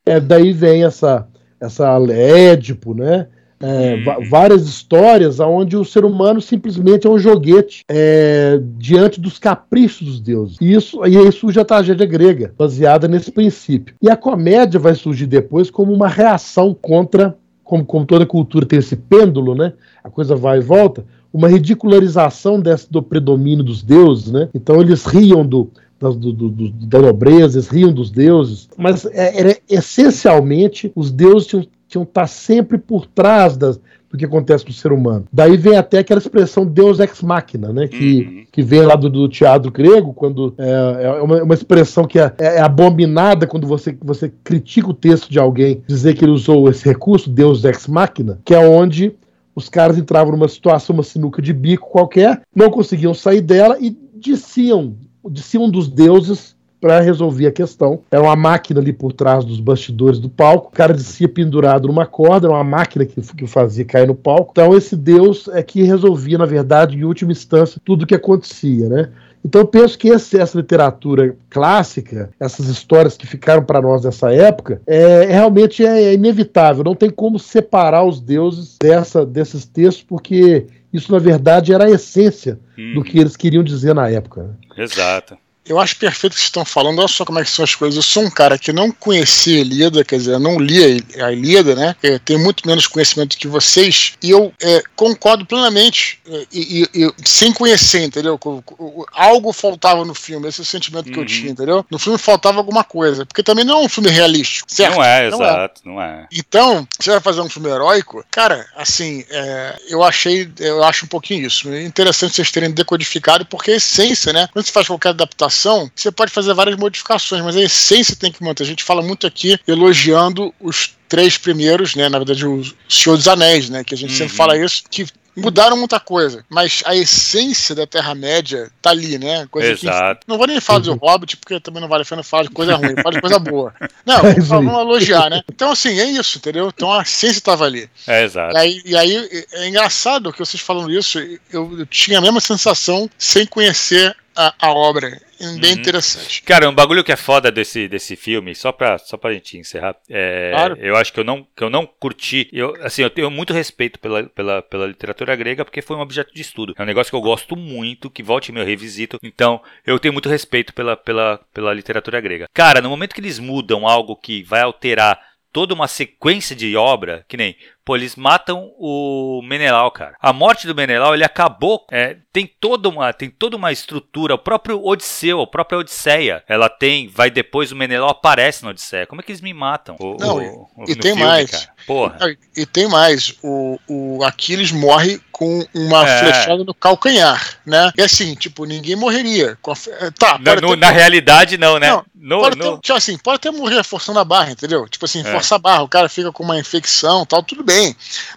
é, daí vem essa, essa Édipo, né? É, uhum. várias histórias onde o ser humano simplesmente é um joguete é, diante dos caprichos dos deuses. E isso, e aí surge a tragédia grega, baseada nesse princípio. E a comédia vai surgir depois como uma reação contra, como, como toda cultura tem esse pêndulo, né? A coisa vai e volta, uma ridicularização desse, do predomínio dos deuses, né? Então eles riam do, do, do, do, da nobreza, eles riam dos deuses, mas é, era essencialmente os deuses tinham tinham estar tá sempre por trás das, do que acontece com o ser humano. Daí vem até aquela expressão Deus ex machina, né? Que, uhum. que vem lá do, do, teatro grego, quando é, é uma, uma, expressão que é, é, abominada quando você, você critica o texto de alguém, dizer que ele usou esse recurso, Deus ex machina, que é onde os caras entravam numa situação, uma sinuca de bico qualquer, não conseguiam sair dela e diziam, diziam dos deuses para resolver a questão. Era uma máquina ali por trás dos bastidores do palco. O cara descia pendurado numa corda, era uma máquina que, que fazia cair no palco. Então esse Deus é que resolvia, na verdade, em última instância, tudo o que acontecia, né? Então eu penso que esse, essa literatura clássica, essas histórias que ficaram para nós nessa época, é, realmente é, é, inevitável. Não tem como separar os deuses dessa, desses textos, porque isso na verdade era a essência hum. do uhum. que eles queriam dizer na época. Né? Exato. Eu acho perfeito o que vocês estão falando. Olha só como é que são as coisas. Eu sou um cara que não conhecia Ilíada, quer dizer, não lia a Ilíada, né? Eu tenho muito menos conhecimento que vocês. E eu é, concordo plenamente, é, e, e, e, sem conhecer, entendeu? Algo faltava no filme, esse é o sentimento uhum. que eu uhum. tinha, entendeu? No filme faltava alguma coisa. Porque também não é um filme realístico, certo? Não é, não é. exato, é. não é. Então, você vai fazer um filme heróico, cara, assim, é, eu achei, eu acho um pouquinho isso. É interessante vocês terem decodificado, porque a essência, né? Quando você faz qualquer adaptação, você pode fazer várias modificações, mas a essência tem que manter. A gente fala muito aqui elogiando os três primeiros, né? Na verdade, o Senhor dos Anéis, né? Que a gente uhum. sempre fala isso, que mudaram muita coisa, mas a essência da Terra-média tá ali, né? Coisa Exato. Que, não vou nem falar do [LAUGHS] Hobbit, porque também não vale a pena falar de coisa ruim, fala de coisa boa. [LAUGHS] Não, É aí. vamos elogiar, né? Então, assim, é isso, entendeu? Então a essência tava ali. É, exato. E aí, e aí é engraçado que vocês falando isso, eu, eu tinha a mesma sensação sem conhecer a, a obra. É Bem Uhum. interessante. Cara, um bagulho que é foda desse, desse filme, só pra, só pra gente encerrar, é, Claro. eu acho que eu não, que eu não curti. Eu, assim, eu tenho muito respeito pela, pela, pela literatura grega, porque foi um objeto de estudo. É um negócio que eu gosto muito, que volte e meia eu revisito. Então, eu tenho muito respeito pela, pela, pela literatura grega. Cara, no momento que eles mudam algo que vai alterar toda uma sequência de obra, que nem, pô, eles matam o Menelau, cara. A morte do Menelau, ele acabou, é, tem toda uma, tem toda uma estrutura, o próprio Odisseu, a própria Odisseia, ela tem, vai depois o Menelau aparece na Odisseia. Como é que eles me matam? O- Não, o- o- e tem mais. cara? Porra. Ah, E tem mais, o, o Aquiles morre com uma É. flechada no calcanhar, né? E assim, tipo, ninguém morreria. Fe- Tá, Na, no- até- na realidade, não, né? Não, no, pode, no- Ter, tipo assim, pode até morrer forçando a barra, entendeu? Tipo assim, É. força a barra, o cara fica com uma infecção tal, tudo bem.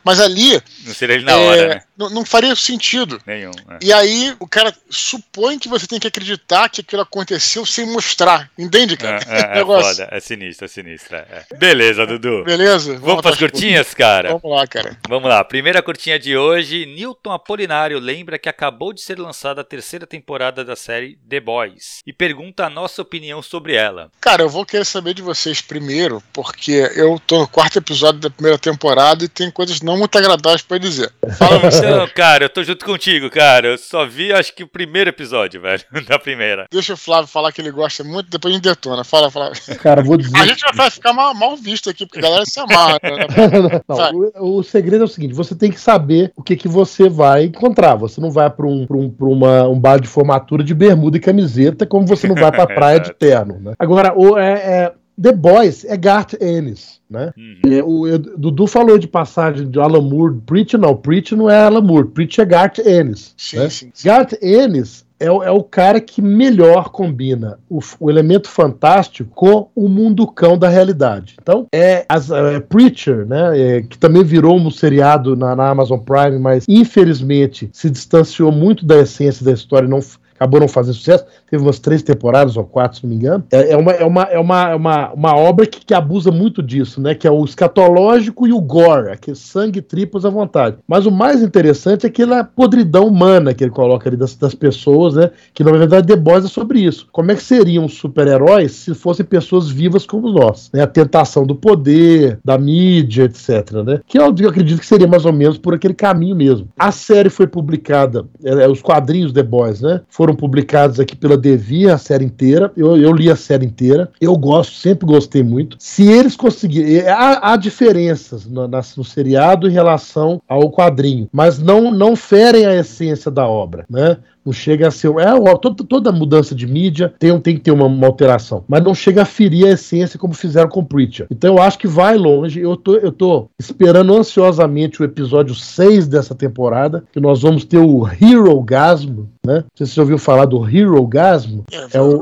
Mas ali não seria ele na é, hora, né? não, não faria sentido. Nenhum. é. E aí o cara supõe que você tem que acreditar que aquilo aconteceu sem mostrar. Entende, É, cara? é, [LAUGHS] é Negócio. foda, é sinistro, é sinistro. é, é. Beleza, Dudu. Beleza? Vamos pras pras curtinhas, cara? Vamos lá, cara. Vamos lá, primeira curtinha de hoje. Newton Apolinário lembra que acabou de ser lançada a terceira temporada da série The Boys e pergunta a nossa opinião sobre ela. Cara, eu vou querer saber de vocês primeiro, porque eu tô no quarto episódio da primeira temporada e tem coisas não muito agradáveis pra dizer. Fala [LAUGHS] você. Então, cara, eu tô junto contigo, cara. Eu só vi, acho que o primeiro episódio, [LAUGHS] velho, da primeira. Deixa o Flávio falar que ele gosta muito, depois a gente detona. Fala, Flávio. Cara, vou dizer. A gente vai ficar mal, mal visto aqui, porque a galera se amarra. né? [LAUGHS] Não, o, o segredo é o seguinte: você tem que saber o que, que você vai encontrar. Você não vai para um, pra um, pra uma, um bar de formatura de bermuda e camiseta, como você não vai para praia de terno. Né? Agora, o, é, é, The Boys é Garth Ennis. Né? Uhum. É, o, eu- Dudu falou de passagem de Alan Moore. Preach não, Preach não é Alan Moore, Preach é Garth Ennis. Sim, né? sim, sim. Garth Ennis é, o- é o cara que melhor combina o, o elemento fantástico com o mundo cão da realidade. Então, é, as, é, Preacher, né, é, que também virou um seriado na, na Amazon Prime, mas infelizmente se distanciou muito da essência da história e não acabou não fazendo sucesso. Teve umas três temporadas ou quatro, se não me engano. É, é uma, é, uma, é, uma, é uma, uma obra que, que abusa muito disso, né? Que é o escatológico e o gore, aquele sangue e tripas à vontade. Mas o mais interessante é aquela podridão humana que ele coloca ali das, das pessoas, né? Que na verdade The Boys é sobre isso. Como é que seriam super-heróis se fossem pessoas vivas como nós? Né? A tentação do poder, da mídia, etc. Né? Que eu, eu acredito que seria mais ou menos por aquele caminho mesmo. A série foi publicada, é, é, os quadrinhos The Boys, né? Foram publicados aqui pela Devir, a série inteira. Eu, eu li a série inteira. Eu gosto, sempre gostei muito. Se eles conseguirem. é, Há, há diferenças no, no seriado em relação ao quadrinho, mas não, não ferem a essência da obra, né? Não chega a ser. É, toda, toda mudança de mídia tem, tem que ter uma, uma alteração. Mas não chega a ferir a essência como fizeram com Preacher. Então eu acho que vai longe. Eu tô, eu tô esperando ansiosamente o episódio 6 dessa temporada, que nós vamos ter o Hero Gasmo, né? Não sei se você ouviu falar do Hero Gasmo. É o-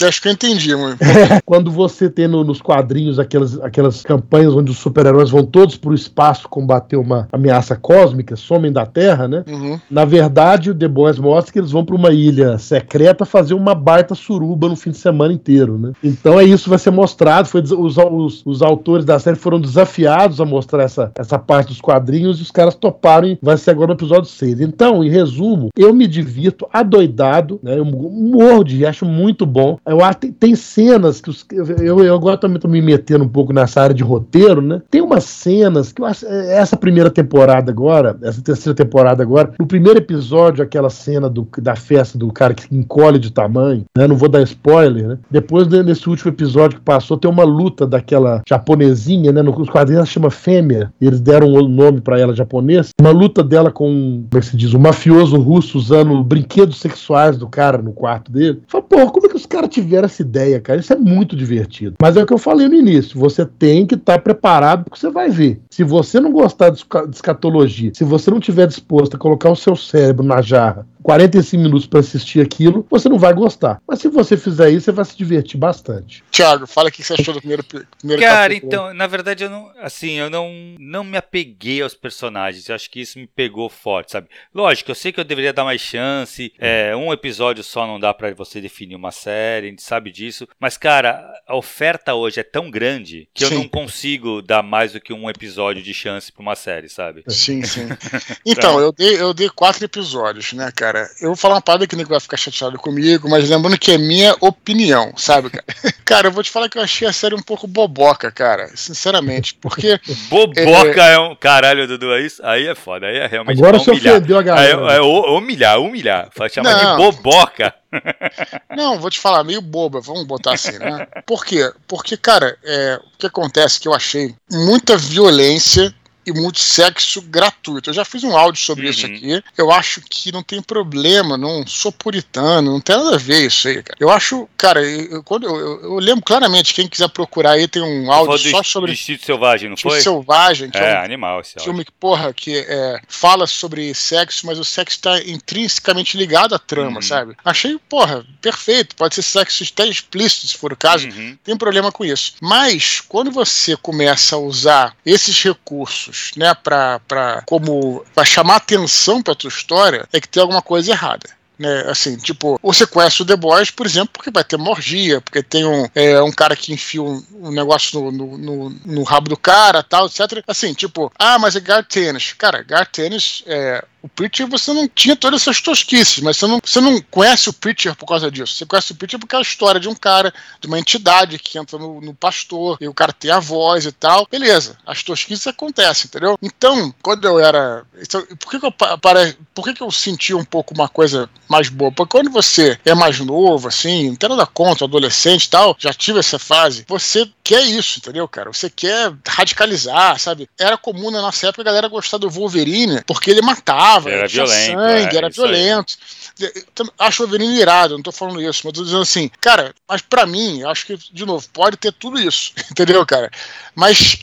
Eu acho que eu entendi, mano. [LAUGHS] Quando você tem no- nos quadrinhos aquelas, aquelas campanhas onde os super-heróis vão todos pro espaço combater uma ameaça cósmica, somem da Terra, né? Uhum. Na verdade, o The Boys mostra que eles vão para uma ilha secreta fazer uma baita suruba no fim de semana inteiro, né? Então é isso vai ser mostrado. Foi, os, os, os autores da série foram desafiados a mostrar essa, essa parte dos quadrinhos e os caras toparam e vai ser agora no episódio 6. Então, em resumo, eu me divirto adoidado, né? Eu morro de acho muito bom. Eu acho tem, tem cenas que os, eu, eu, eu agora também tô me metendo um pouco nessa área de roteiro, né? Tem umas cenas que eu acho é, essa primeira temporada agora, essa terceira temporada agora, no primeiro episódio aquela cena do, da festa do cara que encolhe de tamanho, né? Não vou dar spoiler, né? Depois nesse último episódio que passou tem uma luta daquela japonesinha, né? Nos quadrinhos ela chama Fêmea, eles deram um nome pra ela japonês. Uma luta dela com, como é que se diz, um mafioso russo usando brinquedos sexuais do cara no quarto dele. Fala, pô, como é que os caras tiveram essa ideia, cara? Isso é muito divertido. Mas é o que eu falei no início, você tem que estar preparado porque você vai ver. Se você não gostar de escatologia, se você não tiver disposto a colocar o seu cérebro na jarra bizarra. 45 minutos para assistir aquilo, você não vai gostar. Mas se você fizer isso, você vai se divertir bastante. Tiago, fala o que você achou do primeiro, primeiro Cara, capítulo. então, na verdade, eu não, assim, eu não, não me apeguei aos personagens. Eu acho que isso me pegou forte, sabe? Lógico, eu sei que eu deveria dar mais chance. É, um episódio só não dá para você definir uma série, a gente sabe disso. Mas, cara, a oferta hoje é tão grande que sim. eu não consigo dar mais do que um episódio de chance pra uma série, sabe? Sim, sim. [LAUGHS] Então, eu dei, eu dei quatro episódios, né, cara? Eu vou falar uma parada que o Nico vai ficar chateado comigo, mas lembrando que é minha opinião, sabe, cara? [LAUGHS] cara, eu vou te falar que eu achei a série um pouco boboca, cara. Sinceramente, porque. [LAUGHS] boboca é... é, um. Caralho, Dudu, é isso? Aí é foda, aí é realmente. Agora você ofendeu a galera. É, é, humilhar, humilhar. Chama de boboca. [LAUGHS] Não, vou te falar, meio boba, vamos botar assim, né? Por quê? Porque, cara, é, o que acontece que eu achei muita violência e muito sexo gratuito. Eu já fiz um áudio sobre uhum. isso aqui. Eu acho que não tem problema, não sou puritano, não tem nada a ver isso aí, cara. Eu acho, cara, eu, quando eu, eu, eu lembro claramente, quem quiser procurar aí, tem um áudio só sobre. Vestido Selvagem, não foi? Selvagem, que é, é um animal esse filme que, porra, que é, fala sobre sexo, mas o sexo está intrinsecamente ligado à trama, uhum. sabe? Achei, porra, perfeito. Pode ser sexo até explícito, se for o caso. Uhum. Tem problema com isso. Mas, quando você começa a usar esses recursos né, para como para chamar atenção para tua história, é que tem alguma coisa errada. Né, assim, tipo, o The Boys, por exemplo, porque vai ter morgia, porque tem um, é, um cara que enfia um, um negócio no, no, no, no, rabo do cara, tal, etc. Assim, tipo, ah, mas é Gar Tennis. Cara, Gar Tennis é, o Preacher você não tinha todas essas tosquices, mas você não, você não conhece o Preacher por causa disso. Você conhece o Preacher porque é a história de um cara, de uma entidade que entra no, no pastor, e o cara tem a voz e tal. Beleza, as tosquices acontecem, entendeu? Então, quando eu era. Então, por que, que eu pare, por que, que eu senti um pouco uma coisa mais boa? Porque quando você é mais novo, assim, não tem nada contra, adolescente e tal, já tive essa fase, você quer isso, entendeu, cara? Você quer radicalizar, sabe? Era comum na nossa época a galera gostar do Wolverine porque ele matava era violento, sangue, é, era violento. Aí. Acho o Wolverine irado, não tô falando isso, mas tô dizendo assim, cara, mas para mim, acho que, de novo, pode ter tudo isso, [LAUGHS] entendeu, cara? Mas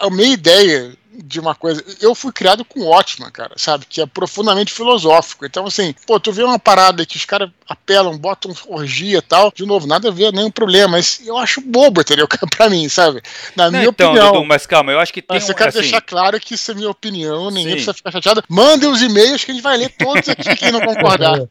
a minha ideia de uma coisa. Eu fui criado com Watchman, cara, sabe? Que é profundamente filosófico. Então, assim, pô, tu vê uma parada que os caras apelam, botam orgia e tal. De novo, nada a ver, nenhum problema. Mas eu acho bobo, entendeu? [LAUGHS] pra mim, sabe? Na Não, minha então, opinião. Dudu, mas calma, eu acho que tem. Mas eu quero assim... deixar claro que isso é minha opinião, ninguém Sim. precisa ficar chateado. Mandem os e-mails que a gente vai ler todos aqui quem não concordar. [LAUGHS]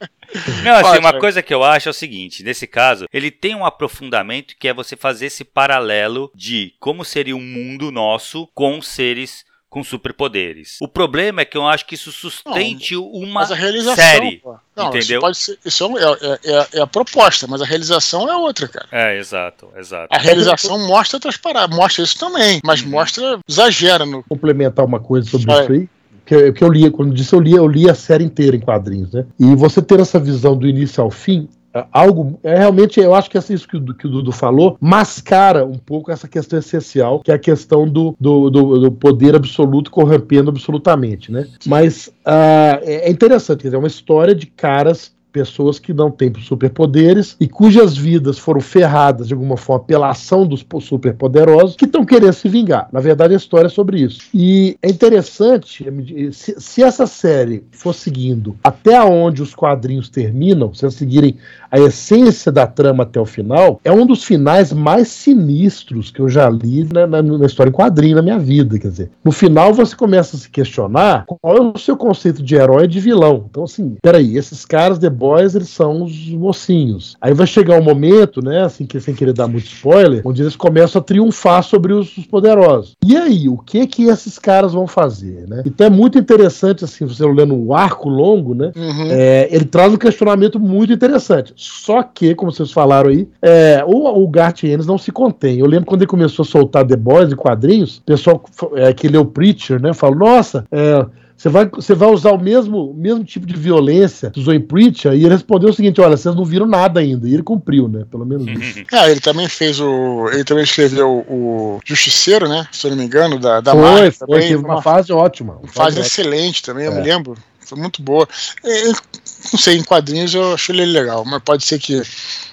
Não, assim, uma coisa que eu acho é o seguinte: nesse caso, ele tem um aprofundamento que é você fazer esse paralelo de como seria um mundo nosso com seres com superpoderes. O problema é que eu acho que isso sustente não, uma série. Não, entendeu? Isso, ser, isso é, é, é, é, a proposta, mas a realização é outra, cara. É, exato, exato. A realização mostra outras paradas, mostra isso também, mas uhum. mostra, exagera no. Complementar uma coisa sobre isso aí. Que, que eu li, quando disse eu li, eu li a série inteira em quadrinhos, né? E você ter essa visão do início ao fim algo é realmente eu acho que é isso que o, que o Dudu falou mascara um pouco essa questão essencial que é a questão do, do, do, do poder absoluto corrompendo absolutamente né mas uh, é interessante quer dizer, é uma história de caras pessoas que não têm superpoderes e cujas vidas foram ferradas de alguma forma pela ação dos superpoderosos que estão querendo se vingar. Na verdade, a história é sobre isso. E é interessante, se, se essa série for seguindo até onde os quadrinhos terminam, se eles seguirem a essência da trama até o final, é um dos finais mais sinistros que eu já li na, na, na história em quadrinho na minha vida. Quer dizer, no final você começa a se questionar qual é o seu conceito de herói e de vilão. Então, assim, peraí, esses caras The Boys, eles são os mocinhos. Aí vai chegar um momento, né, assim, que sem querer dar muito spoiler, onde eles começam a triunfar sobre os, os poderosos. E aí, o que que esses caras vão fazer, né? Então é muito interessante, assim, você lendo um arco longo, né? Uhum. É, ele traz um questionamento muito interessante. Só que, como vocês falaram aí, é, o, o Garth Ennis não se contém. Eu lembro quando ele começou a soltar The Boys e quadrinhos, o pessoal é, que leu Preacher, né, falou, nossa, é, você vai, você vai usar o mesmo, mesmo tipo de violência que usou em Preacher? E ele respondeu o seguinte: olha, vocês não viram nada ainda. E ele cumpriu, né? Pelo menos isso. [LAUGHS] Ah, ele também fez o. Ele também escreveu o Justiceiro, né? Se eu não me engano, da, da foi, Marvel. Foi, também. teve uma, uma fase ótima. Uma fase, fase excelente também, eu me é. lembro foi muito boa. É, não sei, em quadrinhos eu acho ele legal, mas pode ser que.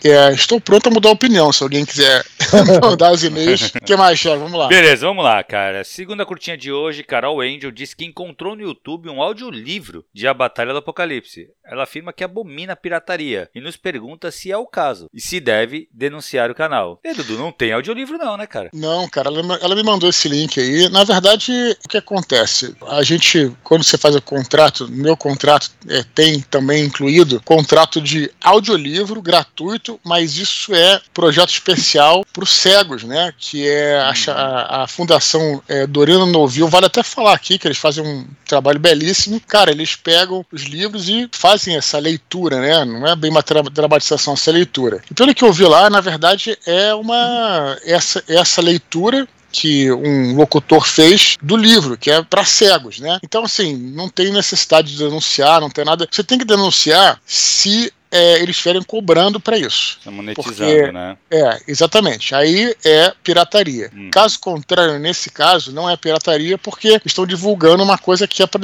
É, estou pronto a mudar a opinião, se alguém quiser [LAUGHS] mandar os e-mails. O [LAUGHS] que mais, Thiago? Vamos lá. Beleza, vamos lá, cara. Segunda curtinha de hoje, Carol Angel disse que encontrou no YouTube um audiolivro de A Batalha do Apocalipse. Ela afirma que abomina a pirataria e nos pergunta se é o caso e se deve denunciar o canal. E Dudu, não tem audiolivro não, né, cara? Não, cara, ela, ela me mandou esse link aí. Na verdade, o que acontece? A gente, quando você faz o contrato, meu contrato é, tem também incluído contrato de audiolivro gratuito, mas isso é projeto especial para os cegos, né? Que é a, a, a Fundação é, Dorina Novil. Vale até falar aqui que eles fazem um trabalho belíssimo. Cara, eles pegam os livros e fazem essa leitura, né? Não é bem uma tra dramatização, essa leitura. E pelo que eu vi lá, na verdade, é uma essa, essa leitura que um locutor fez do livro, que é para cegos, né? Então, assim, não tem necessidade de denunciar, não tem nada. Você tem que denunciar se é, eles estiverem cobrando para isso. Tá monetizando, Porque, né? É, exatamente. Aí é pirataria. Hum. Caso contrário, nesse caso, não é pirataria porque estão divulgando uma coisa que é para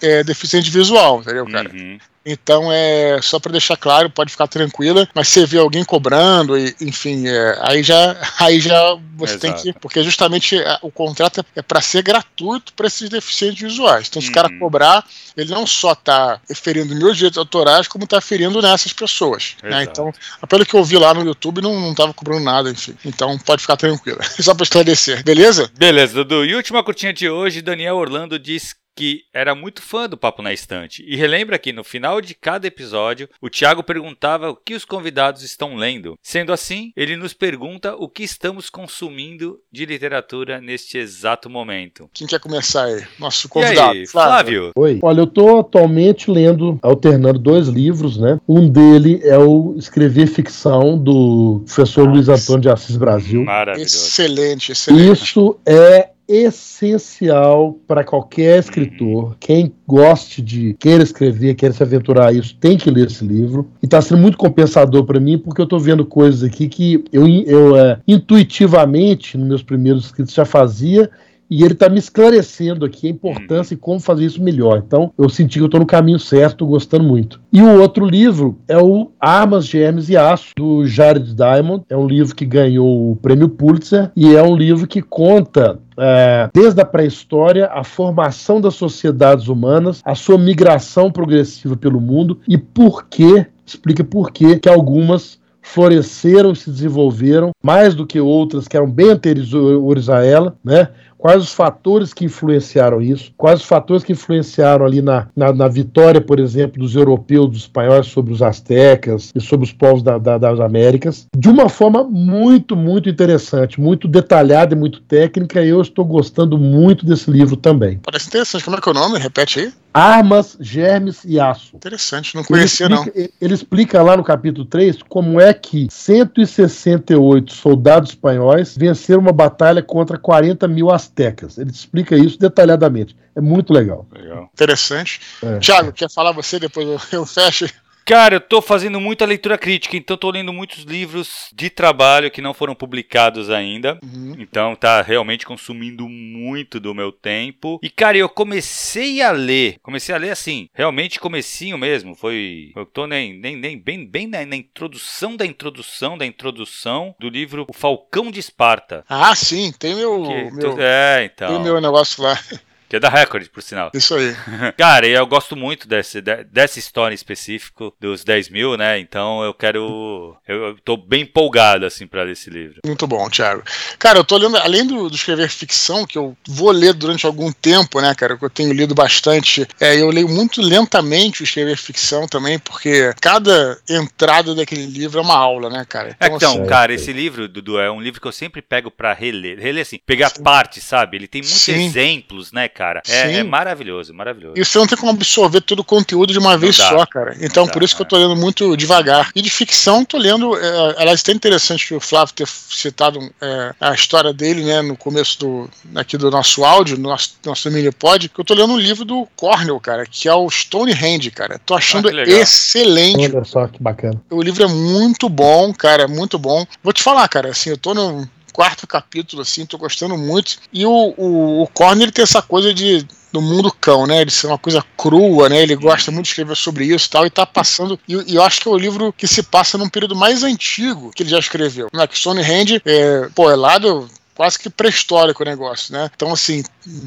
é, deficiente visual, entendeu, cara? Uhum. Então, é só para deixar claro, pode ficar tranquila, mas você vê alguém cobrando, e, enfim, é, aí já [LAUGHS] aí já você Exato. tem que. Porque justamente é, o contrato é para ser gratuito para esses deficientes visuais. Então, se o cara uhum. cobrar, ele não só está ferindo meus direitos autorais, como está ferindo nessas pessoas. Né? Então, pelo que eu vi lá no YouTube, não, não tava cobrando nada, enfim. Então, pode ficar tranquila. [LAUGHS] Só para esclarecer, beleza? Beleza, Dudu. E última curtinha de hoje, Daniel Orlando diz que era muito fã do Papo na Estante e relembra que no final de cada episódio o Tiago perguntava o que os convidados estão lendo. Sendo assim, ele nos pergunta o que estamos consumindo de literatura neste exato momento. Quem quer começar aí? Nosso convidado. Aí, Flávio. Oi. Olha, eu estou atualmente lendo, alternando dois livros, né? Um dele é o Escrever Ficção do professor Nossa. Luiz Antônio de Assis Brasil. Maravilhoso. Excelente, excelente. Isso é essencial para qualquer escritor. Quem goste de queira escrever, queira se aventurar a isso, tem que ler esse livro. E está sendo muito compensador para mim, porque eu estou vendo coisas aqui que eu, eu é, intuitivamente, nos meus primeiros escritos, já fazia e ele está me esclarecendo aqui a importância e como fazer isso melhor. Então, eu senti que eu estou no caminho certo, gostando muito. E o outro livro é o Armas, Germes e Aço, do Jared Diamond. É um livro que ganhou o prêmio Pulitzer e é um livro que conta é, desde a pré-história, a formação das sociedades humanas, a sua migração progressiva pelo mundo e por que, explica por que que algumas floresceram e se desenvolveram mais do que outras que eram bem anteriores a ela, né? Quais os fatores que influenciaram isso, quais os fatores que influenciaram ali na, na, na vitória, por exemplo, dos europeus, dos espanhóis sobre os astecas e sobre os povos da, da, das Américas, de uma forma muito, muito interessante, muito detalhada e muito técnica, e eu estou gostando muito desse livro também. Parece interessante. Como é que é o nome? Repete aí. Armas, Germes e Aço. Interessante, não conhecia ele explica, não. Ele explica lá no capítulo 3 como é que 168 soldados espanhóis venceram uma batalha contra 40 mil astecas. Ele explica isso detalhadamente. É muito legal. Legal. Interessante. É. Tiago, quer falar você? Depois eu, eu fecho. Cara, eu tô fazendo muita leitura crítica, então tô lendo muitos livros de trabalho que não foram publicados ainda. Uhum. Então tá realmente consumindo muito do meu tempo. E cara, eu comecei a ler, comecei a ler assim, realmente comecinho mesmo, foi, eu tô nem, nem, nem bem, bem na, na introdução da introdução da introdução do livro O Falcão de Esparta. Ah, sim, tem meu, que, meu é, então. Tem meu negócio lá. Que é da Record, por sinal. Isso aí. [LAUGHS] Cara, eu gosto muito desse, dessa história específica dos 10 mil, né? Então eu quero. Eu tô bem empolgado, assim, pra ler esse livro. Muito bom, Thiago. Cara, eu tô lendo, além do, do escrever ficção, que eu vou ler durante algum tempo, né, cara, que eu tenho lido bastante, é, eu leio muito lentamente o escrever ficção também, porque cada entrada daquele livro é uma aula, né, cara? Então, é, então assim, cara, esse livro, Dudu, é um livro que eu sempre pego pra reler. Reler assim, pegar Sim. parte, sabe? Ele tem muitos Sim. exemplos, né, cara. É, é, maravilhoso, maravilhoso. E você não tem como absorver todo o conteúdo de uma não vez dá. só, cara. Então, por isso que eu tô lendo muito devagar. E de ficção, tô lendo. É, aliás, é interessante que o Flávio ter citado é, a história dele, né, no começo do, aqui do nosso áudio, no nosso, nosso mini pod, que eu tô lendo um livro do Cornell, cara, que é o Stonehenge, cara. Tô achando ah, excelente. Olha só que bacana. O livro é muito bom, cara, muito bom. Vou te falar, cara, assim, eu tô no quarto capítulo, assim, tô gostando muito. E o, o, o Corner ele tem essa coisa de do mundo cão, né? Ele ser uma coisa crua, né? Ele gosta muito de escrever sobre isso e tal, e tá passando. E, e, eu acho que é o livro que se passa num período mais antigo que ele já escreveu. Né? Que Stonehenge, é, pô, é lá do quase que pré-histórico o negócio, né? Então, assim,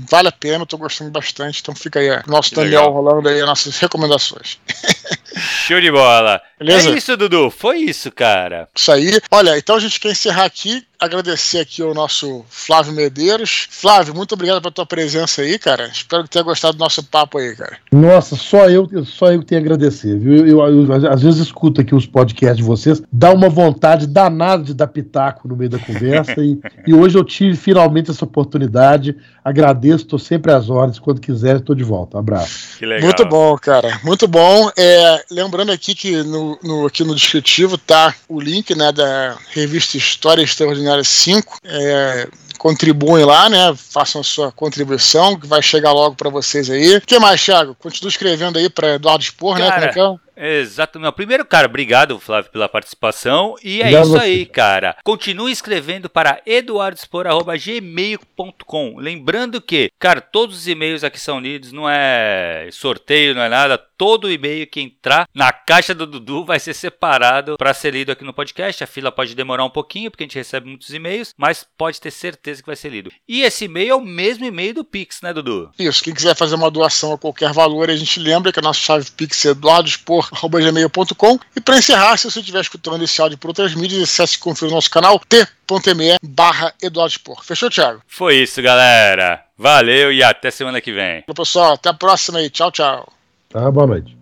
vale a pena, eu tô gostando bastante. Então fica aí, nosso que Daniel legal. rolando aí as nossas recomendações. [LAUGHS] [LAUGHS] Show de bola. Beleza? É isso, Dudu. Foi isso, cara. Isso aí. Olha, então a gente quer encerrar aqui agradecer aqui ao nosso Flávio Medeiros. Flávio, muito obrigado pela tua presença aí, cara. Espero que tenha gostado do nosso papo aí, cara. Nossa, só eu, só eu tenho a agradecer, viu? Eu, eu, eu, às vezes escuto aqui os podcasts de vocês, dá uma vontade danada de dar pitaco no meio da conversa e, [LAUGHS] e hoje eu tive finalmente essa oportunidade. Agradeço, estou sempre às ordens. Quando quiser, estou de volta. Um abraço. Que legal. Muito bom, cara. Muito bom. É, lembrando aqui que no, no, aqui no descritivo tá o link né, da revista História Extraordinária Seminário 5. É, contribuem lá, né? Façam a sua contribuição, que vai chegar logo para vocês aí. O que mais, Thiago? Continua escrevendo aí para Eduardo Expor, né? Como é que é? Exato. Meu, primeiro, cara, obrigado, Flávio, pela participação. E é obrigado isso aí, cara. Continue escrevendo para eduardospor.gmail.com. Lembrando que, cara, todos os e-mails aqui são lidos, não é sorteio, não é nada. Todo e-mail que entrar na caixa do Dudu vai ser separado para ser lido aqui no podcast. A fila pode demorar um pouquinho, porque a gente recebe muitos e-mails, mas pode ter certeza que vai ser lido. E esse e-mail é o mesmo e-mail do Pix, né, Dudu? Isso. Quem quiser fazer uma doação a qualquer valor, a gente lembra que a nossa chave Pix é eduardospor gmail.com. E para encerrar, se você estiver escutando esse áudio por outras mídias, acesse e confira o nosso canal t.me barra Eduardo Spor. Fechou, Thiago? Foi isso, galera. Valeu e até semana que vem. Pessoal, até a próxima aí. Tchau, tchau. Tá, boa noite.